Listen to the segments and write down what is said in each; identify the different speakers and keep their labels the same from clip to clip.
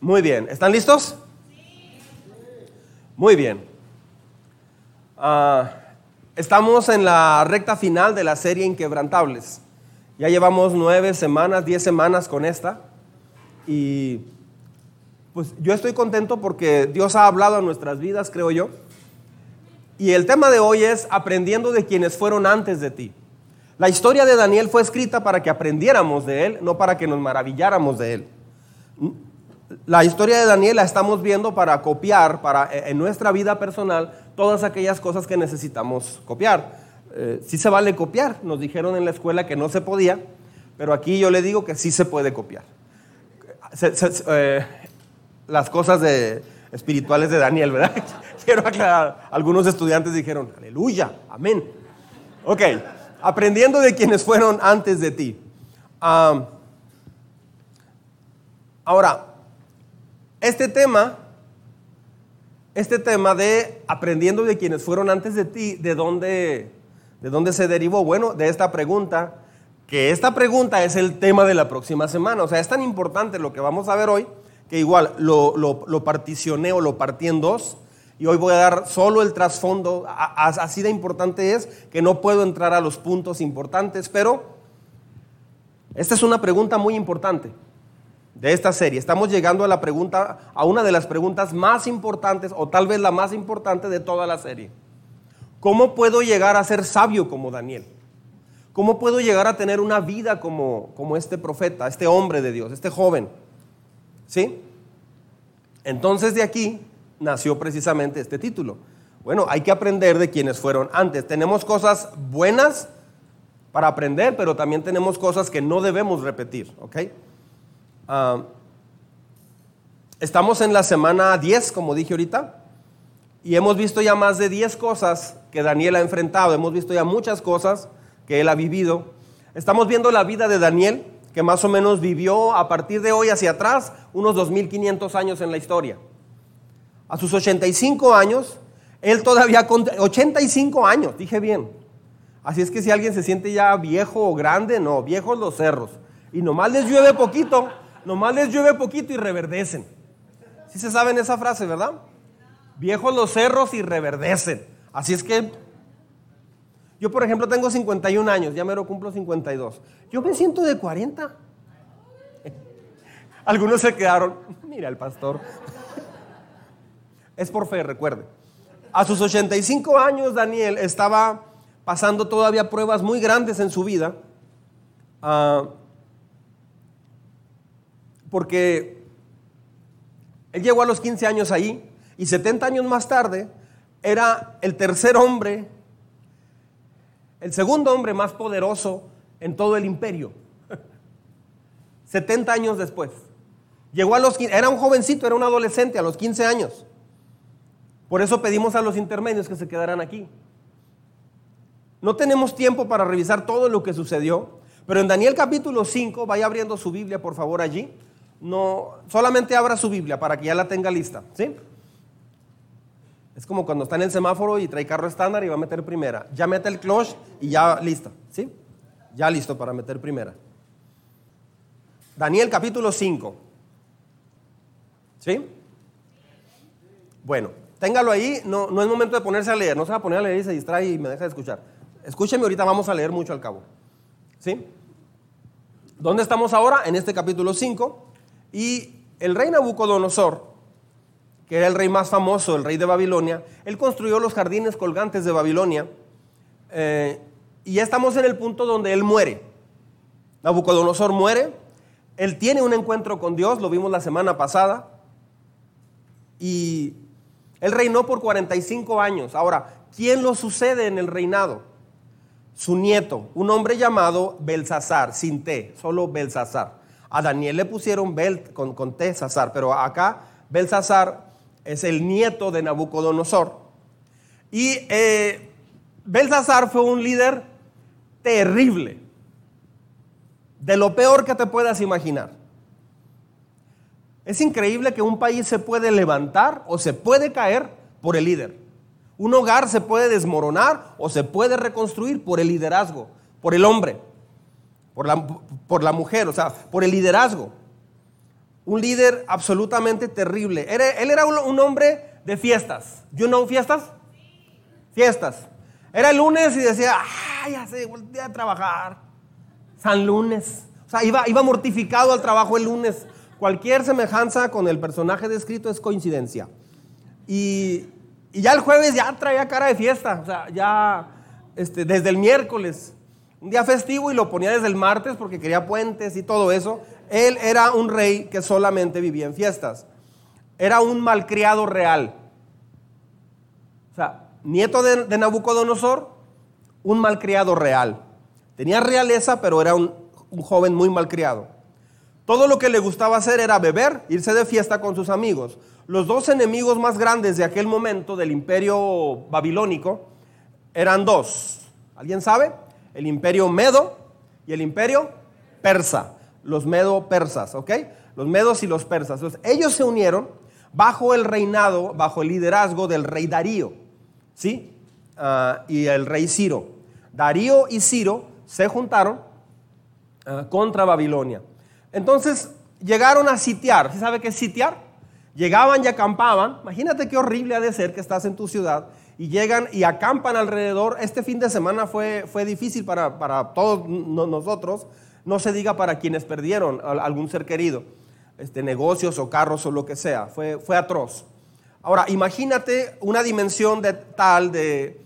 Speaker 1: Muy bien, ¿están listos? Muy bien. Ah, estamos en la recta final de la serie Inquebrantables. Ya llevamos nueve semanas, diez semanas con esta. Y pues yo estoy contento porque Dios ha hablado en nuestras vidas, creo yo. Y el tema de hoy es aprendiendo de quienes fueron antes de ti. La historia de Daniel fue escrita para que aprendiéramos de él, no para que nos maravilláramos de él la historia de Daniel la estamos viendo para copiar para, eh, en nuestra vida personal todas aquellas cosas que necesitamos copiar. Eh, sí se vale copiar, nos dijeron en la escuela que no se podía, pero aquí yo le digo que sí se puede copiar. Eh, las cosas de, espirituales de Daniel, ¿verdad? Quiero aclarar, algunos estudiantes dijeron, aleluya, amén. Ok, aprendiendo de quienes fueron antes de ti. Ah, ahora, este tema, este tema de aprendiendo de quienes fueron antes de ti, ¿de dónde, de dónde se derivó? Bueno, de esta pregunta, que esta pregunta es el tema de la próxima semana. O sea, es tan importante lo que vamos a ver hoy, que igual lo, lo, particioné o lo partí en dos. Y hoy voy a dar solo el trasfondo. Así de importante es que no puedo entrar a los puntos importantes, pero esta es una pregunta muy importante de esta serie. Estamos llegando a la pregunta, a una de las preguntas más importantes, o tal vez la más importante de toda la serie. ¿Cómo puedo llegar a ser sabio como Daniel? ¿Cómo puedo llegar a tener una vida como, como este profeta, este hombre de Dios, este joven? ¿Sí? Entonces de aquí nació precisamente este título. Bueno, hay que aprender de quienes fueron antes. Tenemos cosas buenas para aprender, pero también tenemos cosas que no debemos repetir, ¿ok? Ah, estamos en la semana 10, como dije ahorita, y hemos visto ya más de 10 cosas que Daniel ha enfrentado, hemos visto ya muchas cosas que él ha vivido. Estamos viendo la vida de Daniel, que más o menos vivió a partir de hoy hacia atrás unos 2500 años en la historia. A sus 85 años, él todavía con 85 años, dije bien. Así es que si alguien se siente ya viejo o grande, no, viejos los cerros. Y nomás les llueve poquito, nomás les llueve poquito y reverdecen. ¿Sí se saben esa frase, verdad? Viejos los cerros y reverdecen. Así es que yo, por ejemplo, tengo 51 años, ya me lo cumplo 52. Yo me siento de 40. Algunos se quedaron, mira el pastor. Es por fe, recuerde. A sus 85 años, Daniel estaba pasando todavía pruebas muy grandes en su vida. Uh, porque él llegó a los 15 años ahí y 70 años más tarde era el tercer hombre, el segundo hombre más poderoso en todo el imperio. 70 años después. Llegó a los era un jovencito, era un adolescente a los 15 años. Por eso pedimos a los intermedios que se quedaran aquí. No tenemos tiempo para revisar todo lo que sucedió, pero en Daniel capítulo 5, vaya abriendo su Biblia por favor allí no, solamente abra su Biblia para que ya la tenga lista, ¿sí? Es como cuando está en el semáforo y trae carro estándar y va a meter primera. Ya mete el clutch y ya lista, ¿sí? Ya listo para meter primera. Daniel capítulo 5. ¿Sí? Bueno, téngalo ahí, no, no es momento de ponerse a leer, no se va a poner a leer y se distrae y me deja de escuchar. Escúcheme, ahorita vamos a leer mucho al cabo. ¿Sí? ¿Dónde estamos ahora? En este capítulo 5. Y el rey Nabucodonosor, que era el rey más famoso, el rey de Babilonia, él construyó los jardines colgantes de Babilonia. Eh, y ya estamos en el punto donde él muere. Nabucodonosor muere, él tiene un encuentro con Dios, lo vimos la semana pasada, y él reinó por 45 años. Ahora, ¿quién lo sucede en el reinado? Su nieto, un hombre llamado Belsasar, sin T, solo Belsasar. A Daniel le pusieron Bel con, con pero acá Belsasar es el nieto de Nabucodonosor. Y eh, Belsasar fue un líder terrible, de lo peor que te puedas imaginar. Es increíble que un país se puede levantar o se puede caer por el líder. Un hogar se puede desmoronar o se puede reconstruir por el liderazgo, por el hombre por la, por la mujer, o sea, por el liderazgo. un líder absolutamente terrible. él era un, hombre de fiestas. ¿You know fiestas? Fiestas. Era el lunes y decía, ay, ya se voltea a trabajar. San lunes. O sea, iba, iba mortificado al trabajo el lunes. Cualquier semejanza con el personaje descrito es coincidencia. Y, ya el jueves ya traía cara de fiesta. O sea, ya este, desde el miércoles. Un día festivo y lo ponía desde el martes porque quería puentes y todo eso. Él era un rey que solamente vivía en fiestas. Era un malcriado real. O sea, nieto de, Nabucodonosor, un malcriado real. Tenía realeza, pero era un, un joven muy malcriado. Todo lo que le gustaba hacer era beber, irse de fiesta con sus amigos. Los dos enemigos más grandes de aquel momento del imperio babilónico eran dos. ¿Alguien sabe? El imperio medo y el imperio persa los medo-persas, ¿ok? Los medos y los persas. Entonces, ellos se unieron bajo el reinado, bajo el liderazgo del rey Darío, ¿sí? Ah, y el rey Ciro. Darío y Ciro se juntaron ah, contra Babilonia. Entonces, llegaron a sitiar. ¿Sí sabe qué es sitiar? Llegaban y acampaban. Imagínate qué horrible ha de ser que estás en tu ciudad y llegan y acampan alrededor. Este fin de semana fue, fue difícil para, para todos nosotros no se diga para quienes perdieron algún ser querido, este, negocios o carros o lo que sea. Fue, fue atroz. Ahora, imagínate una dimensión de tal de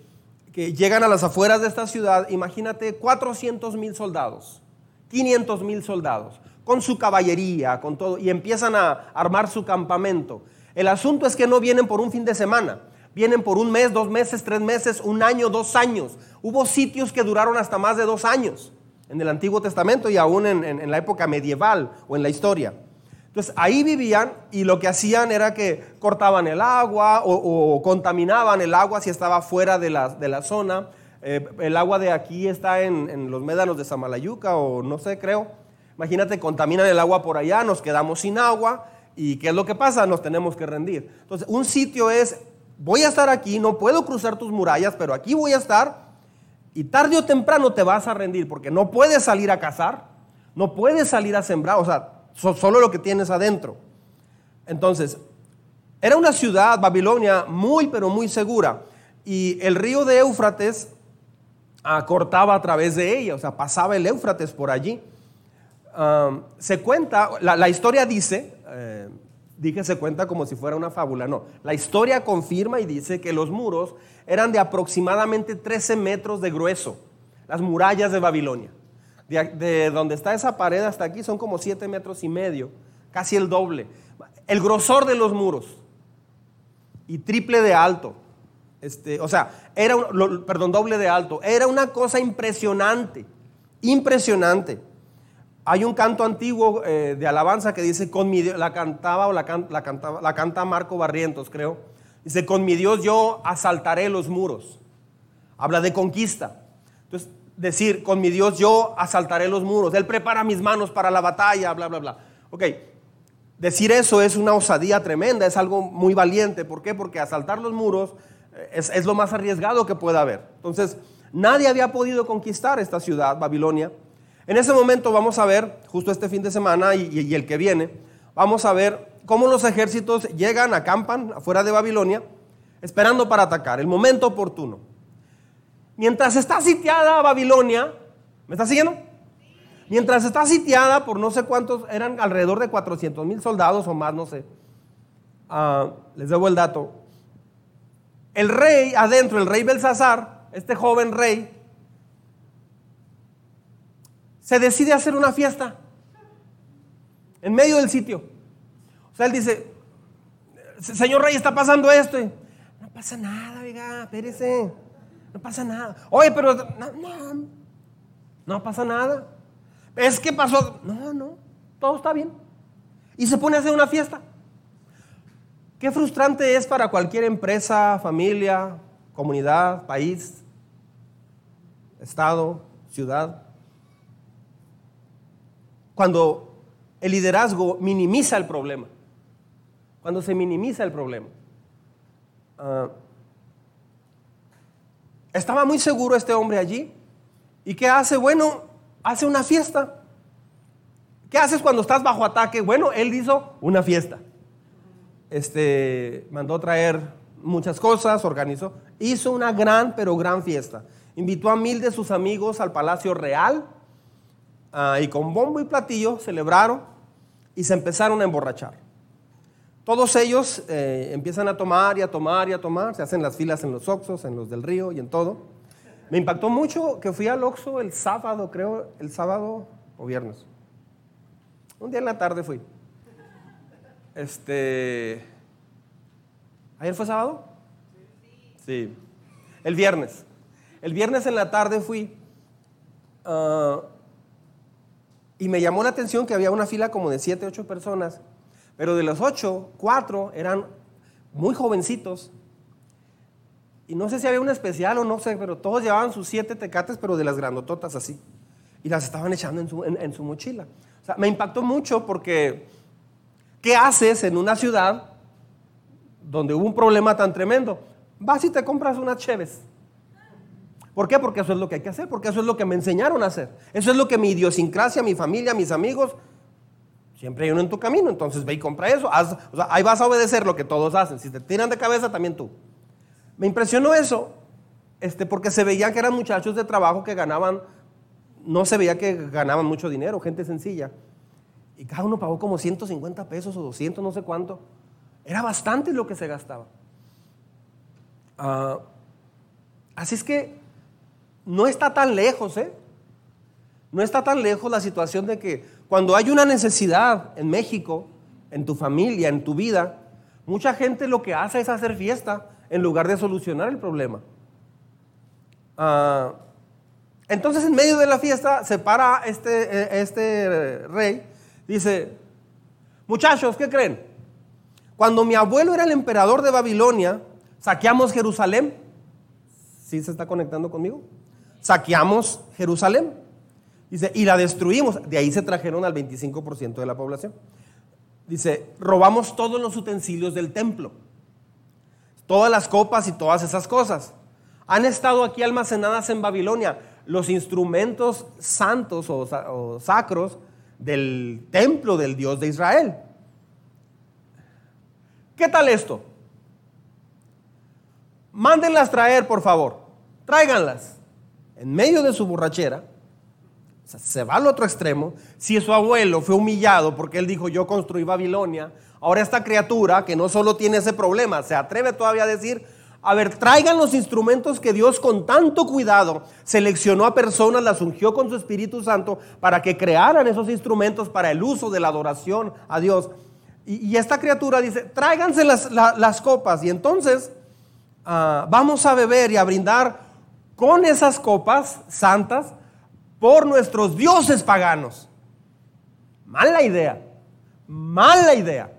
Speaker 1: que llegan a las afueras de esta ciudad, imagínate 400 mil soldados, 500 mil soldados, con su caballería, con todo, y empiezan a armar su campamento. El asunto es que no vienen por un fin de semana, vienen por un mes, dos meses, tres meses, un año, dos años. Hubo sitios que duraron hasta más de dos años en el Antiguo Testamento y aún en, la época medieval o en la historia. Entonces ahí vivían y lo que hacían era que cortaban el agua o, contaminaban el agua si estaba fuera de la, de la zona. Eh, el agua de aquí está en, los médanos de Samalayuca o no sé, creo. Imagínate, contaminan el agua por allá, nos quedamos sin agua y ¿qué es lo que pasa? Nos tenemos que rendir. Entonces un sitio es, voy a estar aquí, no puedo cruzar tus murallas, pero aquí voy a estar y tarde o temprano te vas a rendir porque no puedes salir a cazar, no puedes salir a sembrar, o sea, solo lo que tienes adentro. Entonces, era una ciudad, Babilonia, muy pero muy segura. Y el río de Éufrates ah, cortaba a través de ella, o sea, pasaba el Éufrates por allí. se cuenta, la, historia dice, eh, dije se cuenta como si fuera una fábula, no, la historia confirma y dice que los muros eran de aproximadamente 13 metros de grueso, las murallas de Babilonia. De, donde está esa pared hasta aquí son como 7 metros y medio, casi el doble. El grosor de los muros y triple de alto. Este, o sea, era, perdón, doble de alto. Era una cosa impresionante, impresionante. Hay un canto antiguo eh, de alabanza que dice, con mi la cantaba o la, la, cantaba, la canta Marco Barrientos, creo Dice, con mi Dios yo asaltaré los muros. Habla de conquista. Entonces, decir, con mi Dios yo asaltaré los muros. Él prepara mis manos para la batalla, bla, bla, bla. Ok, decir eso es una osadía tremenda, es algo muy valiente. ¿Por qué? Porque asaltar los muros eh, es, lo más arriesgado que pueda haber. Entonces, nadie había podido conquistar esta ciudad, Babilonia. En ese momento vamos a ver, justo este fin de semana y el que viene, vamos a ver cómo los ejércitos llegan, acampan afuera de Babilonia, esperando para atacar, el momento oportuno. Mientras está sitiada Babilonia, ¿me está siguiendo? Mientras está sitiada por no sé cuántos, eran alrededor de 400 mil soldados o más, no sé. Ah, les debo el dato. El rey adentro, el rey Belsasar, este joven rey, se decide hacer una fiesta en medio del sitio. O sea, él dice, señor rey, está pasando esto. no pasa nada, oiga, espérese. No pasa nada. Oye, pero no, no, no pasa nada. Es que pasó. No, no, todo está bien. Y se pone a hacer una fiesta. Qué frustrante es para cualquier empresa, familia, comunidad, país, estado, ciudad, cuando el liderazgo minimiza el problema cuando se minimiza el problema. Ah, estaba muy seguro este hombre allí. ¿Y qué hace? Bueno, hace una fiesta. ¿Qué haces cuando estás bajo ataque? Bueno, él hizo una fiesta. Este, mandó traer muchas cosas, organizó, hizo una gran, pero gran fiesta. Invitó a mil de sus amigos al Palacio Real ah, y con bombo y platillo celebraron y se empezaron a emborrachar. Todos ellos eh, empiezan a tomar y a tomar y a tomar, se hacen las filas en los Oxos, en los del río y en todo. Me impactó mucho que fui al Oxo el sábado, creo, el sábado o viernes. Un día en la tarde fui. Este. ¿Ayer fue sábado? Sí. El viernes. El viernes en la tarde fui. Ah, y me llamó la atención que había una fila como de siete, ocho personas pero de los ocho, cuatro eran muy jovencitos. Y no sé si había un especial o no sé, pero todos llevaban sus siete tecates, pero de las grandototas así. Y las estaban echando en su, en, su mochila. O sea, me impactó mucho porque, ¿qué haces en una ciudad donde hubo un problema tan tremendo? Vas y te compras unas cheves. ¿Por qué? Porque eso es lo que hay que hacer, porque eso es lo que me enseñaron a hacer. Eso es lo que mi idiosincrasia, mi familia, mis amigos Siempre hay uno en tu camino, entonces ve y compra eso. ahí vas a obedecer lo que todos hacen. Si te tiran de cabeza, también tú. Me impresionó eso, este, porque se veían que eran muchachos de trabajo que ganaban, no se veía que ganaban mucho dinero, gente sencilla. Y cada uno pagó como 150 pesos o 200, no sé cuánto. Era bastante lo que se gastaba. Ah, así es que no está tan lejos, ¿eh? No está tan lejos la situación de que cuando hay una necesidad en México, en tu familia, en tu vida, mucha gente lo que hace es hacer fiesta en lugar de solucionar el problema. Ah, entonces en medio de la fiesta se para este, eh, este rey, dice, muchachos, ¿qué creen? Cuando mi abuelo era el emperador de Babilonia, saqueamos Jerusalén. ¿Sí se está conectando conmigo? Saqueamos Jerusalén. Dice, y la destruimos. De ahí se trajeron al 25% de la población. Dice, robamos todos los utensilios del templo. Todas las copas y todas esas cosas. Han estado aquí almacenadas en Babilonia los instrumentos santos o, sacros del templo del Dios de Israel. ¿Qué tal esto? Mándenlas traer, por favor. Tráiganlas. En medio de su borrachera, se va al otro extremo. Si su abuelo fue humillado porque él dijo, yo construí Babilonia, ahora esta criatura que no solo tiene ese problema, se atreve todavía a decir, a ver, traigan los instrumentos que Dios con tanto cuidado seleccionó a personas, las ungió con su Espíritu Santo para que crearan esos instrumentos para el uso de la adoración a Dios. Y, esta criatura dice, tráiganse las, copas y entonces ah, vamos a beber y a brindar con esas copas santas por nuestros dioses paganos. Mala idea, mala idea.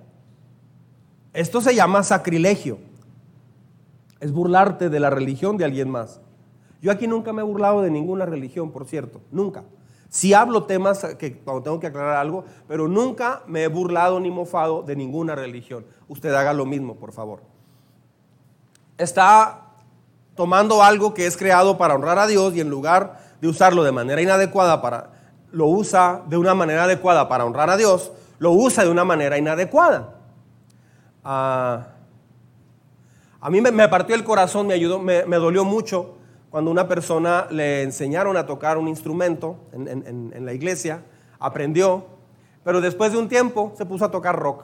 Speaker 1: Esto se llama sacrilegio. Es burlarte de la religión de alguien más. Yo aquí nunca me he burlado de ninguna religión, por cierto, nunca. Si hablo temas que cuando tengo que aclarar algo, pero nunca me he burlado ni mofado de ninguna religión. Usted haga lo mismo, por favor. Está tomando algo que es creado para honrar a Dios y en lugar de usarlo de manera inadecuada para, lo usa de una manera adecuada para honrar a Dios, lo usa de una manera inadecuada. Ah, a mí me, partió el corazón, me ayudó, me, dolió mucho cuando una persona le enseñaron a tocar un instrumento en, en la iglesia, aprendió, pero después de un tiempo se puso a tocar rock.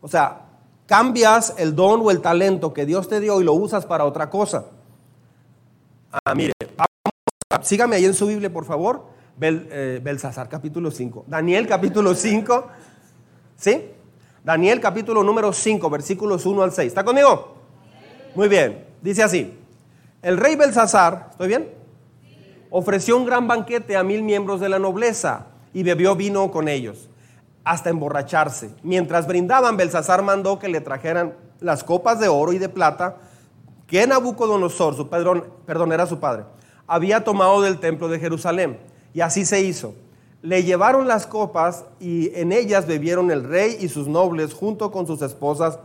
Speaker 1: O sea, cambias el don o el talento que Dios te dio y lo usas para otra cosa. Ah, mire, sígame ahí en su Biblia, por favor. Bel, eh, Belsasar capítulo 5. Daniel capítulo 5. ¿Sí? Daniel capítulo número 5, versículos 1 al 6. ¿Está conmigo? Muy bien. Dice así. El rey Belsasar, ¿estoy bien? Ofreció un gran banquete a mil miembros de la nobleza y bebió vino con ellos hasta emborracharse. Mientras brindaban, Belsasar mandó que le trajeran las copas de oro y de plata que Nabucodonosor, su perdón, perdón su padre, había tomado del templo de Jerusalén. Y así se hizo. Le llevaron las copas y en ellas bebieron el rey y sus nobles junto con sus esposas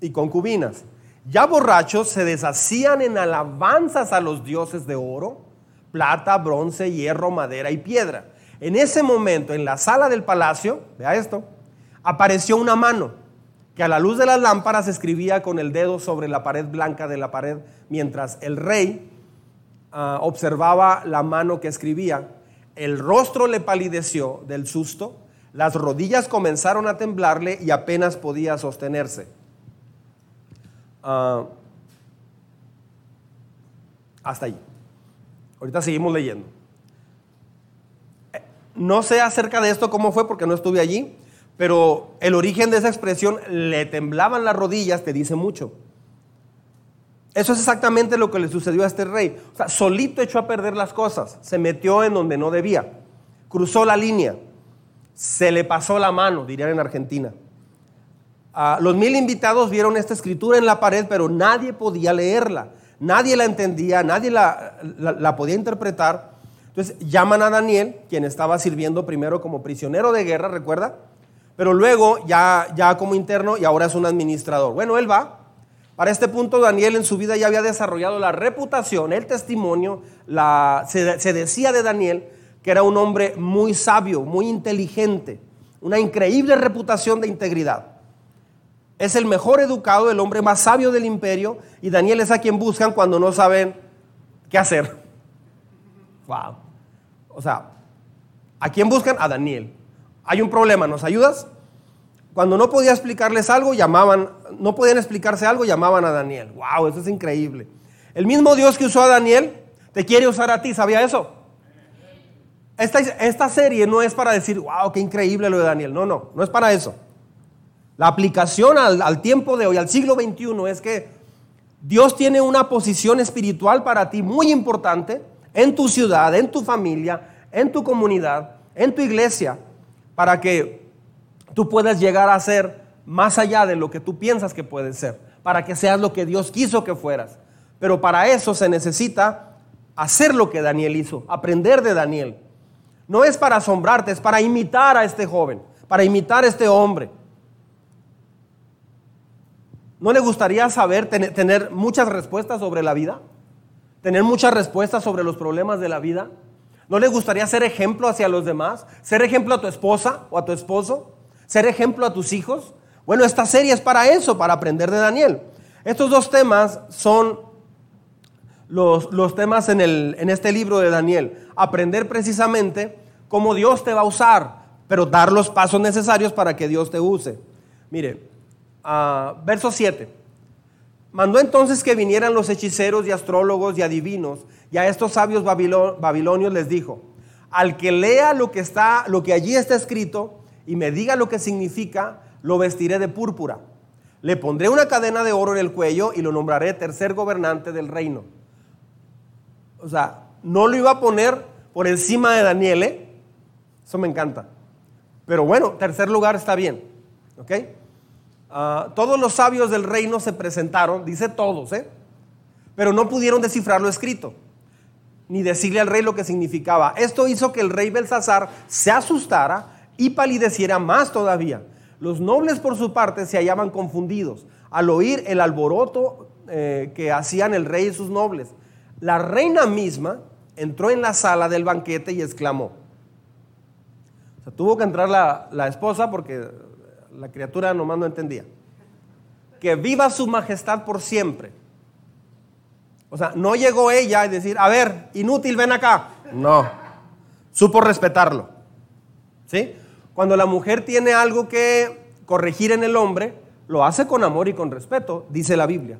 Speaker 1: y concubinas. Ya borrachos se deshacían en alabanzas a los dioses de oro, plata, bronce, hierro, madera y piedra. En ese momento, en la sala del palacio, vea esto, apareció una mano que a la luz de las lámparas escribía con el dedo sobre la pared blanca de la pared, mientras el rey ah, observaba la mano que escribía. El rostro le palideció del susto, las rodillas comenzaron a temblarle y apenas podía sostenerse. Ah, hasta ahí. Ahorita seguimos leyendo. No sé acerca de esto cómo fue porque no estuve allí, pero el origen de esa expresión, le temblaban las rodillas, te dice mucho. Eso es exactamente lo que le sucedió a este rey. O sea, solito echó a perder las cosas, se metió en donde no debía, cruzó la línea, se le pasó la mano, dirían en Argentina. Ah, los mil invitados vieron esta escritura en la pared, pero nadie podía leerla, nadie la entendía, nadie la podía interpretar. Entonces llaman a Daniel, quien estaba sirviendo primero como prisionero de guerra, ¿recuerda? pero luego ya, ya como interno y ahora es un administrador. Bueno, él va. Para este punto Daniel en su vida ya había desarrollado la reputación, el testimonio, la, se, se decía de Daniel que era un hombre muy sabio, muy inteligente, una increíble reputación de integridad. Es el mejor educado, el hombre más sabio del imperio y Daniel es a quien buscan cuando no saben qué hacer. Wow. O sea, ¿a quién buscan? A Daniel hay un problema, ¿nos ayudas? Cuando no podía explicarles algo, llamaban, no podían explicarse algo, llamaban a Daniel. ¡Wow! Eso es increíble. El mismo Dios que usó a Daniel, te quiere usar a ti, ¿sabía eso? Esta, esta serie no es para decir, wow, qué increíble lo de Daniel. No, no, no es para eso. La aplicación al, al tiempo de hoy, al siglo XXI, es que Dios tiene una posición espiritual para ti muy importante en tu ciudad, en tu familia, en tu comunidad, en tu iglesia para que tú puedas llegar a ser más allá de lo que tú piensas que puedes ser, para que seas lo que Dios quiso que fueras. Pero para eso se necesita hacer lo que Daniel hizo, aprender de Daniel. No es para asombrarte, es para imitar a este joven, para imitar a este hombre. ¿No le gustaría saber, tener muchas respuestas sobre la vida? ¿Tener muchas respuestas sobre los problemas de la vida? ¿No le gustaría ser ejemplo hacia los demás? ¿Ser ejemplo a tu esposa o a tu esposo? ¿Ser ejemplo a tus hijos? Bueno, esta serie es para eso, para aprender de Daniel. Estos dos temas son los, los temas en, el, en este libro de Daniel. Aprender precisamente cómo Dios te va a usar, pero dar los pasos necesarios para que Dios te use. Mire, uh, verso 7. Mandó entonces que vinieran los hechiceros y astrólogos y adivinos y a estos sabios babilonios les dijo, al que lea lo que, está, lo que allí está escrito y me diga lo que significa, lo vestiré de púrpura. Le pondré una cadena de oro en el cuello y lo nombraré tercer gobernante del reino. O sea, no lo iba a poner por encima de Daniel, ¿eh? Eso me encanta. Pero bueno, tercer lugar está bien. ¿Ok? Ah, todos los sabios del reino se presentaron, dice todos, ¿eh? Pero no pudieron descifrar lo escrito ni decirle al rey lo que significaba. Esto hizo que el rey Belsasar se asustara y palideciera más todavía. Los nobles por su parte se hallaban confundidos al oír el alboroto eh, que hacían el rey y sus nobles. La reina misma entró en la sala del banquete y exclamó. O sea, tuvo que entrar la, la esposa porque la criatura nomás no entendía. Que viva su majestad por siempre. O sea, no llegó ella a decir, a ver, inútil, ven acá. No, supo respetarlo. ¿Sí? Cuando la mujer tiene algo que corregir en el hombre, lo hace con amor y con respeto, dice la Biblia.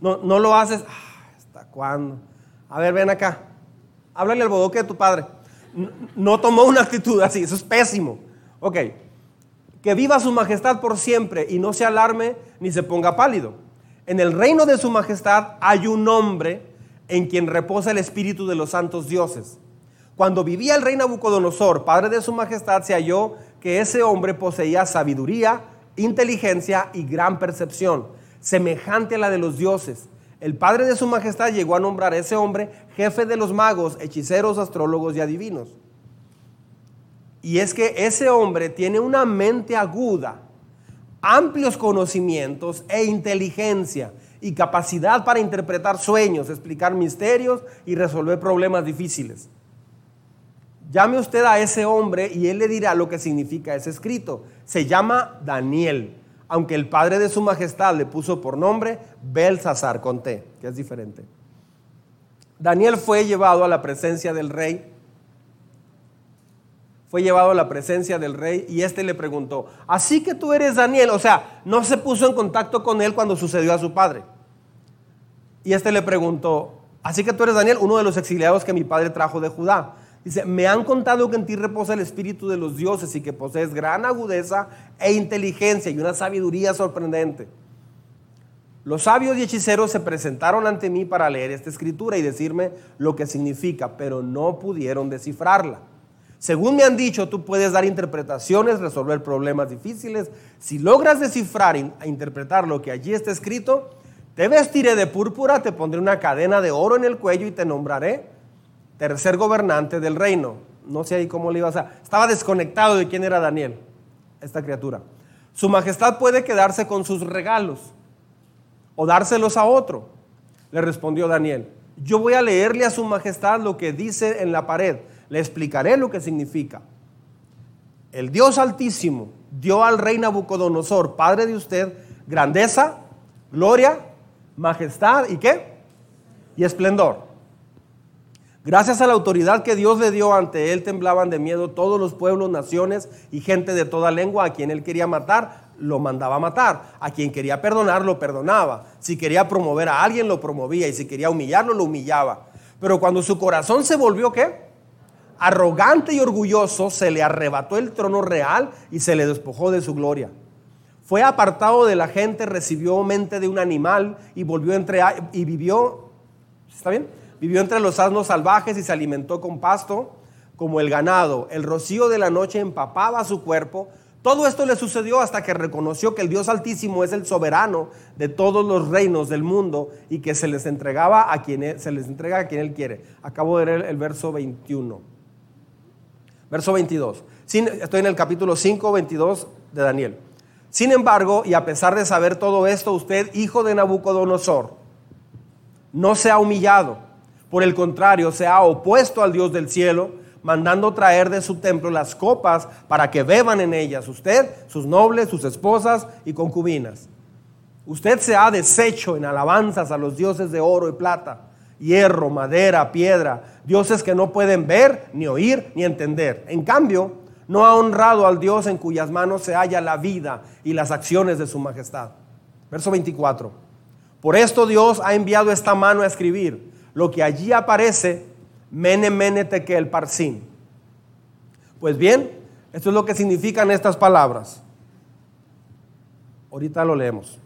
Speaker 1: No, no lo haces, ah, ¿hasta cuándo? A ver, ven acá, háblale al bodoque de tu padre. No, no tomó una actitud así, eso es pésimo. Ok, que viva su majestad por siempre y no se alarme ni se ponga pálido. En el reino de su majestad hay un hombre en quien reposa el espíritu de los santos dioses. Cuando vivía el rey Nabucodonosor, padre de su majestad, se halló que ese hombre poseía sabiduría, inteligencia y gran percepción, semejante a la de los dioses. El padre de su majestad llegó a nombrar a ese hombre jefe de los magos, hechiceros, astrólogos y adivinos. Y es que ese hombre tiene una mente aguda amplios conocimientos e inteligencia y capacidad para interpretar sueños, explicar misterios y resolver problemas difíciles. llame usted a ese hombre y él le dirá lo que significa ese escrito. Se llama Daniel, aunque el padre de su majestad le puso por nombre Belsasar con T, que es diferente. Daniel fue llevado a la presencia del rey fue llevado a la presencia del rey y éste le preguntó, así que tú eres Daniel, o sea, no se puso en contacto con él cuando sucedió a su padre. Y este le preguntó, así que tú eres Daniel, uno de los exiliados que mi padre trajo de Judá. Dice, me han contado que en ti reposa el espíritu de los dioses y que posees gran agudeza e inteligencia y una sabiduría sorprendente. Los sabios y hechiceros se presentaron ante mí para leer esta escritura y decirme lo que significa, pero no pudieron descifrarla. Según me han dicho, tú puedes dar interpretaciones, resolver problemas difíciles. Si logras descifrar e interpretar lo que allí está escrito, te vestiré de púrpura, te pondré una cadena de oro en el cuello y te nombraré tercer gobernante del reino. No sé ahí cómo le iba a Estaba desconectado de quién era Daniel, esta criatura. Su majestad puede quedarse con sus regalos o dárselos a otro. Le respondió Daniel. Yo voy a leerle a su majestad lo que dice en la pared le explicaré lo que significa. El Dios Altísimo dio al rey Nabucodonosor, padre de usted, grandeza, gloria, majestad y qué? Y esplendor. Gracias a la autoridad que Dios le dio ante él, temblaban de miedo todos los pueblos, naciones y gente de toda lengua a quien él quería matar, lo mandaba a matar. A quien quería perdonar, lo perdonaba. Si quería promover a alguien, lo promovía. Y si quería humillarlo, lo humillaba. Pero cuando su corazón se volvió, ¿qué? Arrogante y orgulloso, se le arrebató el trono real y se le despojó de su gloria. Fue apartado de la gente, recibió mente de un animal y volvió entre y vivió, ¿está bien? Vivió entre los asnos salvajes y se alimentó con pasto como el ganado. El rocío de la noche empapaba su cuerpo. Todo esto le sucedió hasta que reconoció que el Dios Altísimo es el soberano de todos los reinos del mundo y que se les entregaba a quien se les entrega a quien él quiere. Acabo de leer el verso 21. Verso 22. estoy en el capítulo 5, 22 de Daniel. Sin embargo, y a pesar de saber todo esto, usted, hijo de Nabucodonosor, no se ha humillado. Por el contrario, se ha opuesto al Dios del cielo, mandando traer de su templo las copas para que beban en ellas usted, sus nobles, sus esposas y concubinas. Usted se ha deshecho en alabanzas a los dioses de oro y plata hierro, madera, piedra, dioses que no pueden ver, ni oír, ni entender. En cambio, no ha honrado al Dios en cuyas manos se halla la vida y las acciones de su majestad. Verso 24. Por esto Dios ha enviado esta mano a escribir lo que allí aparece, mene mene tekel parsin. Pues bien, esto es lo que significan estas palabras. Ahorita lo leemos.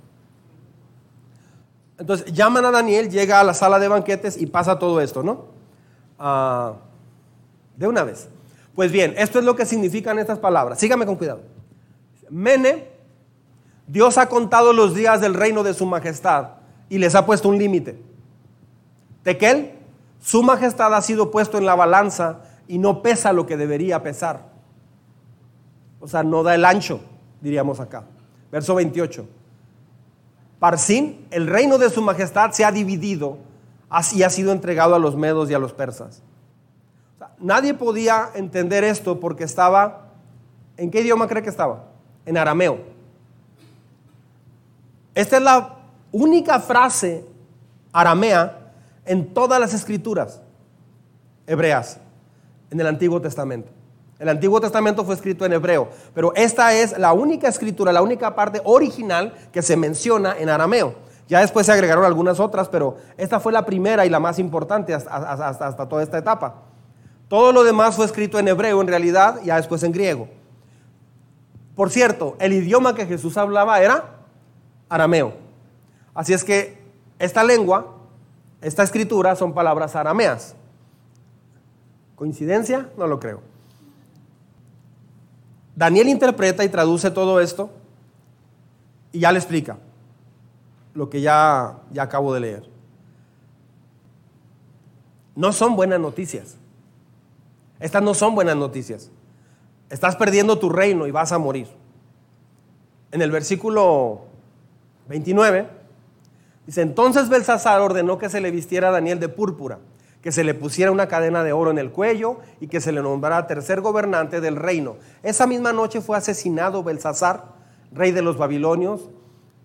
Speaker 1: Entonces llaman a Daniel, llega a la sala de banquetes y pasa todo esto, ¿no? Ah, de una vez. Pues bien, esto es lo que significan estas palabras. Sígame con cuidado. Mene, Dios ha contado los días del reino de su majestad y les ha puesto un límite. Tequel, su majestad ha sido puesto en la balanza y no pesa lo que debería pesar. O sea, no da el ancho, diríamos acá. Verso 28. Parsin, el reino de su majestad se ha dividido y ha sido entregado a los medos y a los persas. nadie podía entender esto porque estaba, ¿en qué idioma cree que estaba? En arameo. Esta es la única frase aramea en todas las escrituras hebreas en el Antiguo Testamento. El Antiguo Testamento fue escrito en hebreo, pero esta es la única escritura, la única parte original que se menciona en arameo. Ya después se agregaron algunas otras, pero esta fue la primera y la más importante hasta, toda esta etapa. Todo lo demás fue escrito en hebreo en realidad, ya después en griego. Por cierto, el idioma que Jesús hablaba era arameo. Así es que esta lengua, esta escritura son palabras arameas. ¿Coincidencia? No lo creo. Daniel interpreta y traduce todo esto y ya le explica lo que ya, ya acabo de leer. No son buenas noticias. Estas no son buenas noticias. Estás perdiendo tu reino y vas a morir. En el versículo 29 dice, entonces Belsasar ordenó que se le vistiera a Daniel de púrpura que se le pusiera una cadena de oro en el cuello y que se le nombrara tercer gobernante del reino. Esa misma noche fue asesinado Belsasar, rey de los babilonios,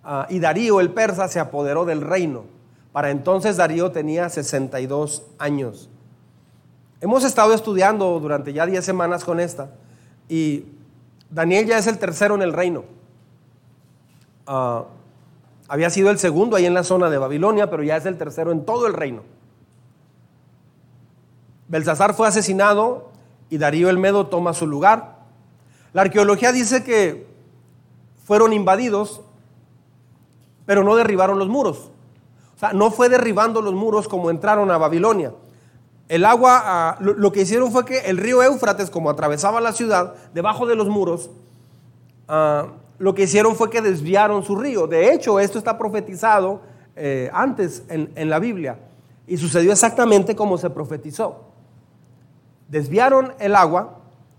Speaker 1: ah, y Darío el persa se apoderó del reino. Para entonces Darío tenía 62 años. Hemos estado estudiando durante ya 10 semanas con esta y Daniel ya es el tercero en el reino. Ah, había sido el segundo ahí en la zona de Babilonia, pero ya es el tercero en todo el reino. Belsasar fue asesinado y Darío el Medo toma su lugar. La arqueología dice que fueron invadidos, pero no derribaron los muros. O sea, no fue derribando los muros como entraron a Babilonia. El agua, ah, lo, que hicieron fue que el río Éufrates, como atravesaba la ciudad, debajo de los muros, ah, lo que hicieron fue que desviaron su río. De hecho, esto está profetizado eh, antes en la Biblia y sucedió exactamente como se profetizó desviaron el agua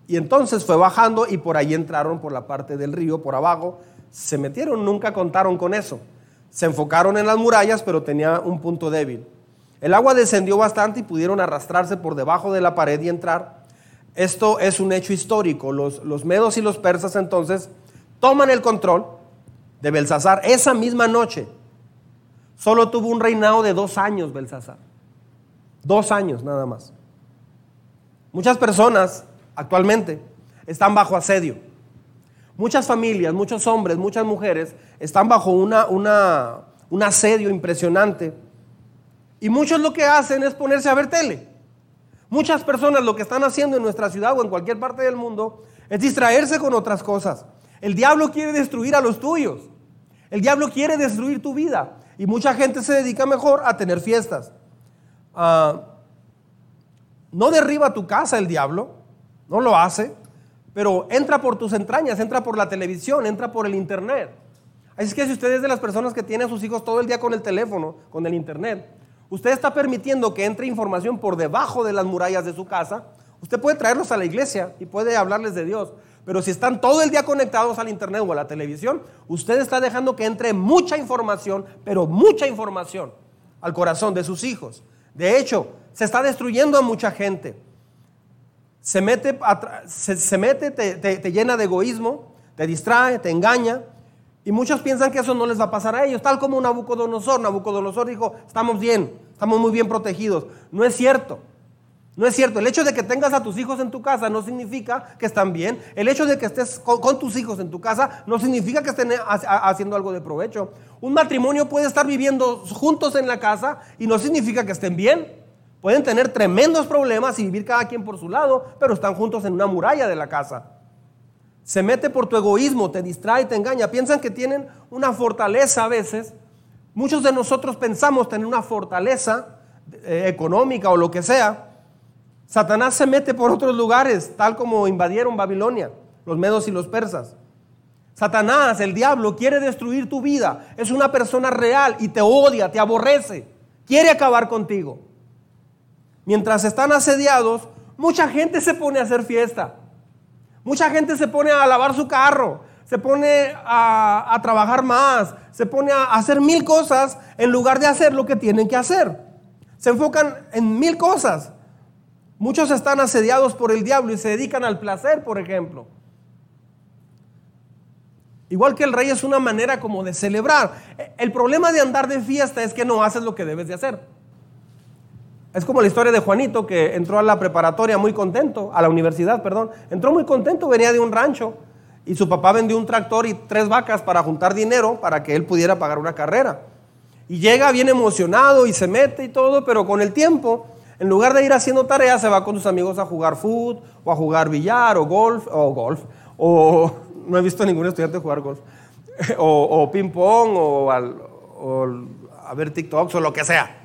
Speaker 1: y entonces fue bajando y por ahí entraron por la parte del río, por abajo, se metieron, nunca contaron con eso. Se enfocaron en las murallas, pero tenía un punto débil. El agua descendió bastante y pudieron arrastrarse por debajo de la pared y entrar. Esto es un hecho histórico. Los, los medos y los persas entonces toman el control de Belsasar esa misma noche. Solo tuvo un reinado de dos años Belsasar. Dos años nada más. Muchas personas actualmente están bajo asedio. Muchas familias, muchos hombres, muchas mujeres están bajo una, un asedio impresionante. Y muchos lo que hacen es ponerse a ver tele. Muchas personas lo que están haciendo en nuestra ciudad o en cualquier parte del mundo es distraerse con otras cosas. El diablo quiere destruir a los tuyos. El diablo quiere destruir tu vida. Y mucha gente se dedica mejor a tener fiestas. No derriba tu casa el diablo, no lo hace, pero entra por tus entrañas, entra por la televisión, entra por el internet. Así que si usted es de las personas que tienen a sus hijos todo el día con el teléfono, con el internet, usted está permitiendo que entre información por debajo de las murallas de su casa, usted puede traerlos a la iglesia y puede hablarles de Dios. Pero si están todo el día conectados al internet o a la televisión, usted está dejando que entre mucha información, pero mucha información al corazón de sus hijos. De hecho, se está destruyendo a mucha gente. Se mete, se, mete te, llena de egoísmo, te distrae, te engaña. Y muchos piensan que eso no les va a pasar a ellos, tal como Nabucodonosor. Nabucodonosor dijo, estamos bien, estamos muy bien protegidos. No es cierto. No es cierto. El hecho de que tengas a tus hijos en tu casa no significa que están bien. El hecho de que estés con, tus hijos en tu casa no significa que estén haciendo algo de provecho. Un matrimonio puede estar viviendo juntos en la casa y no significa que estén bien. Pueden tener tremendos problemas y vivir cada quien por su lado, pero están juntos en una muralla de la casa. Se mete por tu egoísmo, te distrae, te engaña. Piensan que tienen una fortaleza a veces. Muchos de nosotros pensamos tener una fortaleza eh, económica o lo que sea. Satanás se mete por otros lugares, tal como invadieron Babilonia, los medos y los persas. Satanás, el diablo, quiere destruir tu vida. Es una persona real y te odia, te aborrece. Quiere acabar contigo mientras están asediados, mucha gente se pone a hacer fiesta. Mucha gente se pone a lavar su carro, se pone a, trabajar más, se pone a hacer mil cosas en lugar de hacer lo que tienen que hacer. Se enfocan en mil cosas. Muchos están asediados por el diablo y se dedican al placer, por ejemplo. Igual que el rey es una manera como de celebrar. El problema de andar de fiesta es que no haces lo que debes de hacer. Es como la historia de Juanito que entró a la preparatoria muy contento, a la universidad, perdón. Entró muy contento, venía de un rancho y su papá vendió un tractor y tres vacas para juntar dinero para que él pudiera pagar una carrera. Y llega bien emocionado y se mete y todo, pero con el tiempo, en lugar de ir haciendo tareas, se va con sus amigos a jugar fútbol o a jugar billar o golf, o golf, o no he visto ningún estudiante jugar golf, o, ping pong o, o a ver TikToks o lo que sea.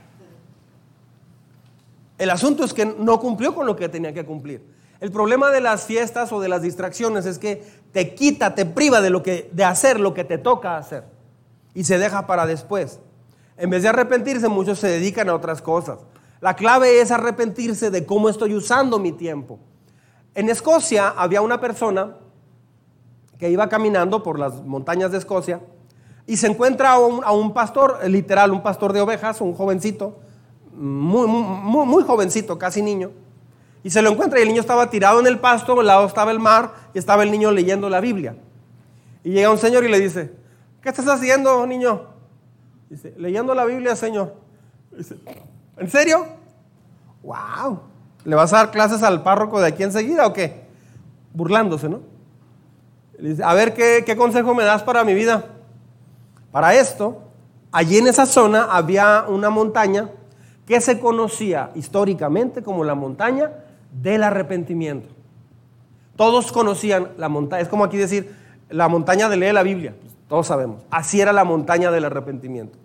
Speaker 1: El asunto es que no cumplió con lo que tenía que cumplir. El problema de las fiestas o de las distracciones es que te quita, te priva de, lo que, de hacer lo que te toca hacer y se deja para después. En vez de arrepentirse, muchos se dedican a otras cosas. La clave es arrepentirse de cómo estoy usando mi tiempo. En Escocia había una persona que iba caminando por las montañas de Escocia y se encuentra a un, a un pastor, literal, un pastor de ovejas, un jovencito, muy, muy, jovencito, casi niño. Y se lo encuentra y el niño estaba tirado en el pasto, al lado estaba el mar y estaba el niño leyendo la Biblia. Y llega un señor y le dice, ¿qué estás haciendo, niño? Dice, leyendo la Biblia, señor. Dice, ¿en serio? ¡Wow! ¿Le vas a dar clases al párroco de aquí enseguida o qué? Burlándose, ¿no? Le dice, a ver, ¿qué, ¿qué consejo me das para mi vida? Para esto, allí en esa zona había una montaña que se conocía históricamente como la montaña del arrepentimiento. Todos conocían la montaña, es como aquí decir, la montaña de leer la Biblia, pues, todos sabemos. Así era la montaña del arrepentimiento.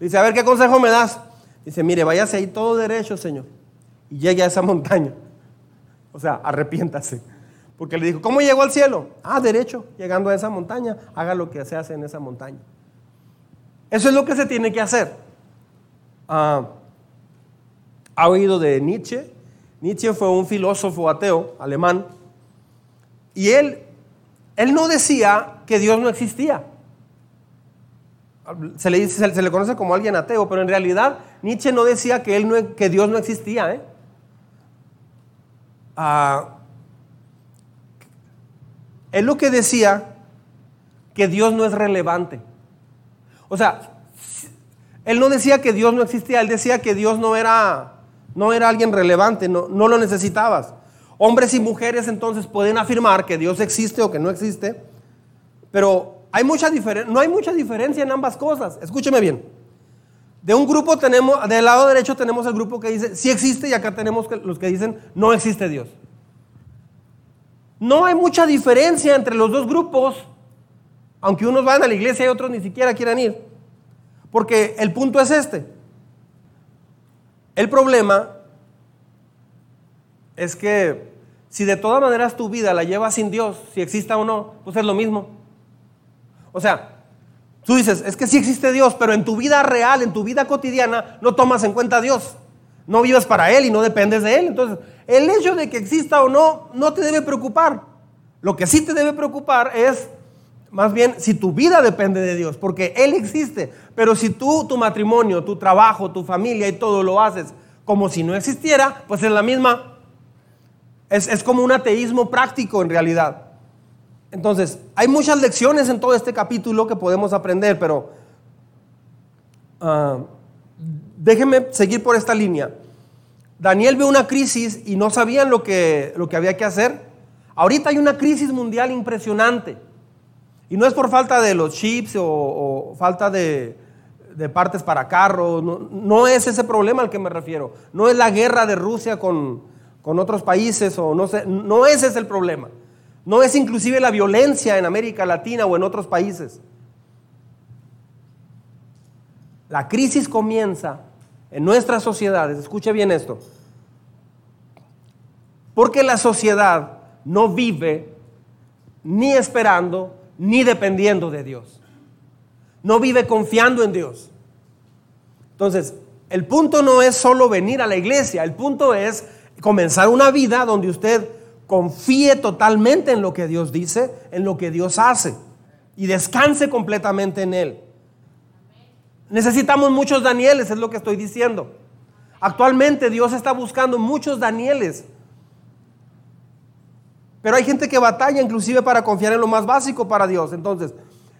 Speaker 1: Dice, a ver, ¿qué consejo me das? Dice, mire, váyase ahí todo derecho, Señor, y llegue a esa montaña. O sea, arrepiéntase. Porque le dijo, ¿cómo llegó al cielo? Ah, derecho, llegando a esa montaña, haga lo que se hace en esa montaña. Eso es lo que se tiene que hacer. Ah, ¿Ha oído de Nietzsche? Nietzsche fue un filósofo ateo alemán y él, él no decía que Dios no existía. Se le, dice, se le conoce como alguien ateo, pero en realidad Nietzsche no decía que, él que Dios no existía. ¿eh? Ah, él lo que decía que Dios no es relevante. O sea, él no decía que Dios no existía, él decía que Dios no era no era alguien relevante, no, no lo necesitabas. Hombres y mujeres entonces pueden afirmar que Dios existe o que no existe, pero hay mucha no hay mucha diferencia en ambas cosas. Escúcheme bien. De un grupo tenemos, del lado derecho tenemos el grupo que dice sí existe y acá tenemos los que dicen no existe Dios. No hay mucha diferencia entre los dos grupos, aunque unos van a la iglesia y otros ni siquiera quieran ir. Porque el punto es este. El problema es que si de todas maneras tu vida la llevas sin Dios, si exista o no, pues es lo mismo. O sea, tú dices, es que sí existe Dios, pero en tu vida real, en tu vida cotidiana, no tomas en cuenta a Dios. No vives para Él y no dependes de Él. Entonces, el hecho de que exista o no, no te debe preocupar. Lo que sí te debe preocupar es más bien, si tu vida depende de Dios, porque Él existe, pero si tú, tu matrimonio, tu trabajo, tu familia y todo lo haces como si no existiera, pues es la misma. Es, como un ateísmo práctico en realidad. Entonces, hay muchas lecciones en todo este capítulo que podemos aprender, pero uh, déjenme seguir por esta línea. Daniel ve una crisis y no sabían lo que, lo que había que hacer. Ahorita hay una crisis mundial impresionante. Y no es por falta de los chips o, falta de, partes para carros, no, es ese problema al que me refiero. No es la guerra de Rusia con, otros países o no sé, no ese es el problema. No es inclusive la violencia en América Latina o en otros países. La crisis comienza en nuestras sociedades, escuche bien esto, porque la sociedad no vive ni esperando ni dependiendo de Dios. No vive confiando en Dios. Entonces, el punto no es solo venir a la iglesia, el punto es comenzar una vida donde usted confíe totalmente en lo que Dios dice, en lo que Dios hace y descanse completamente en Él. Necesitamos muchos Danieles, es lo que estoy diciendo. Actualmente Dios está buscando muchos Danieles pero hay gente que batalla inclusive para confiar en lo más básico para Dios. Entonces,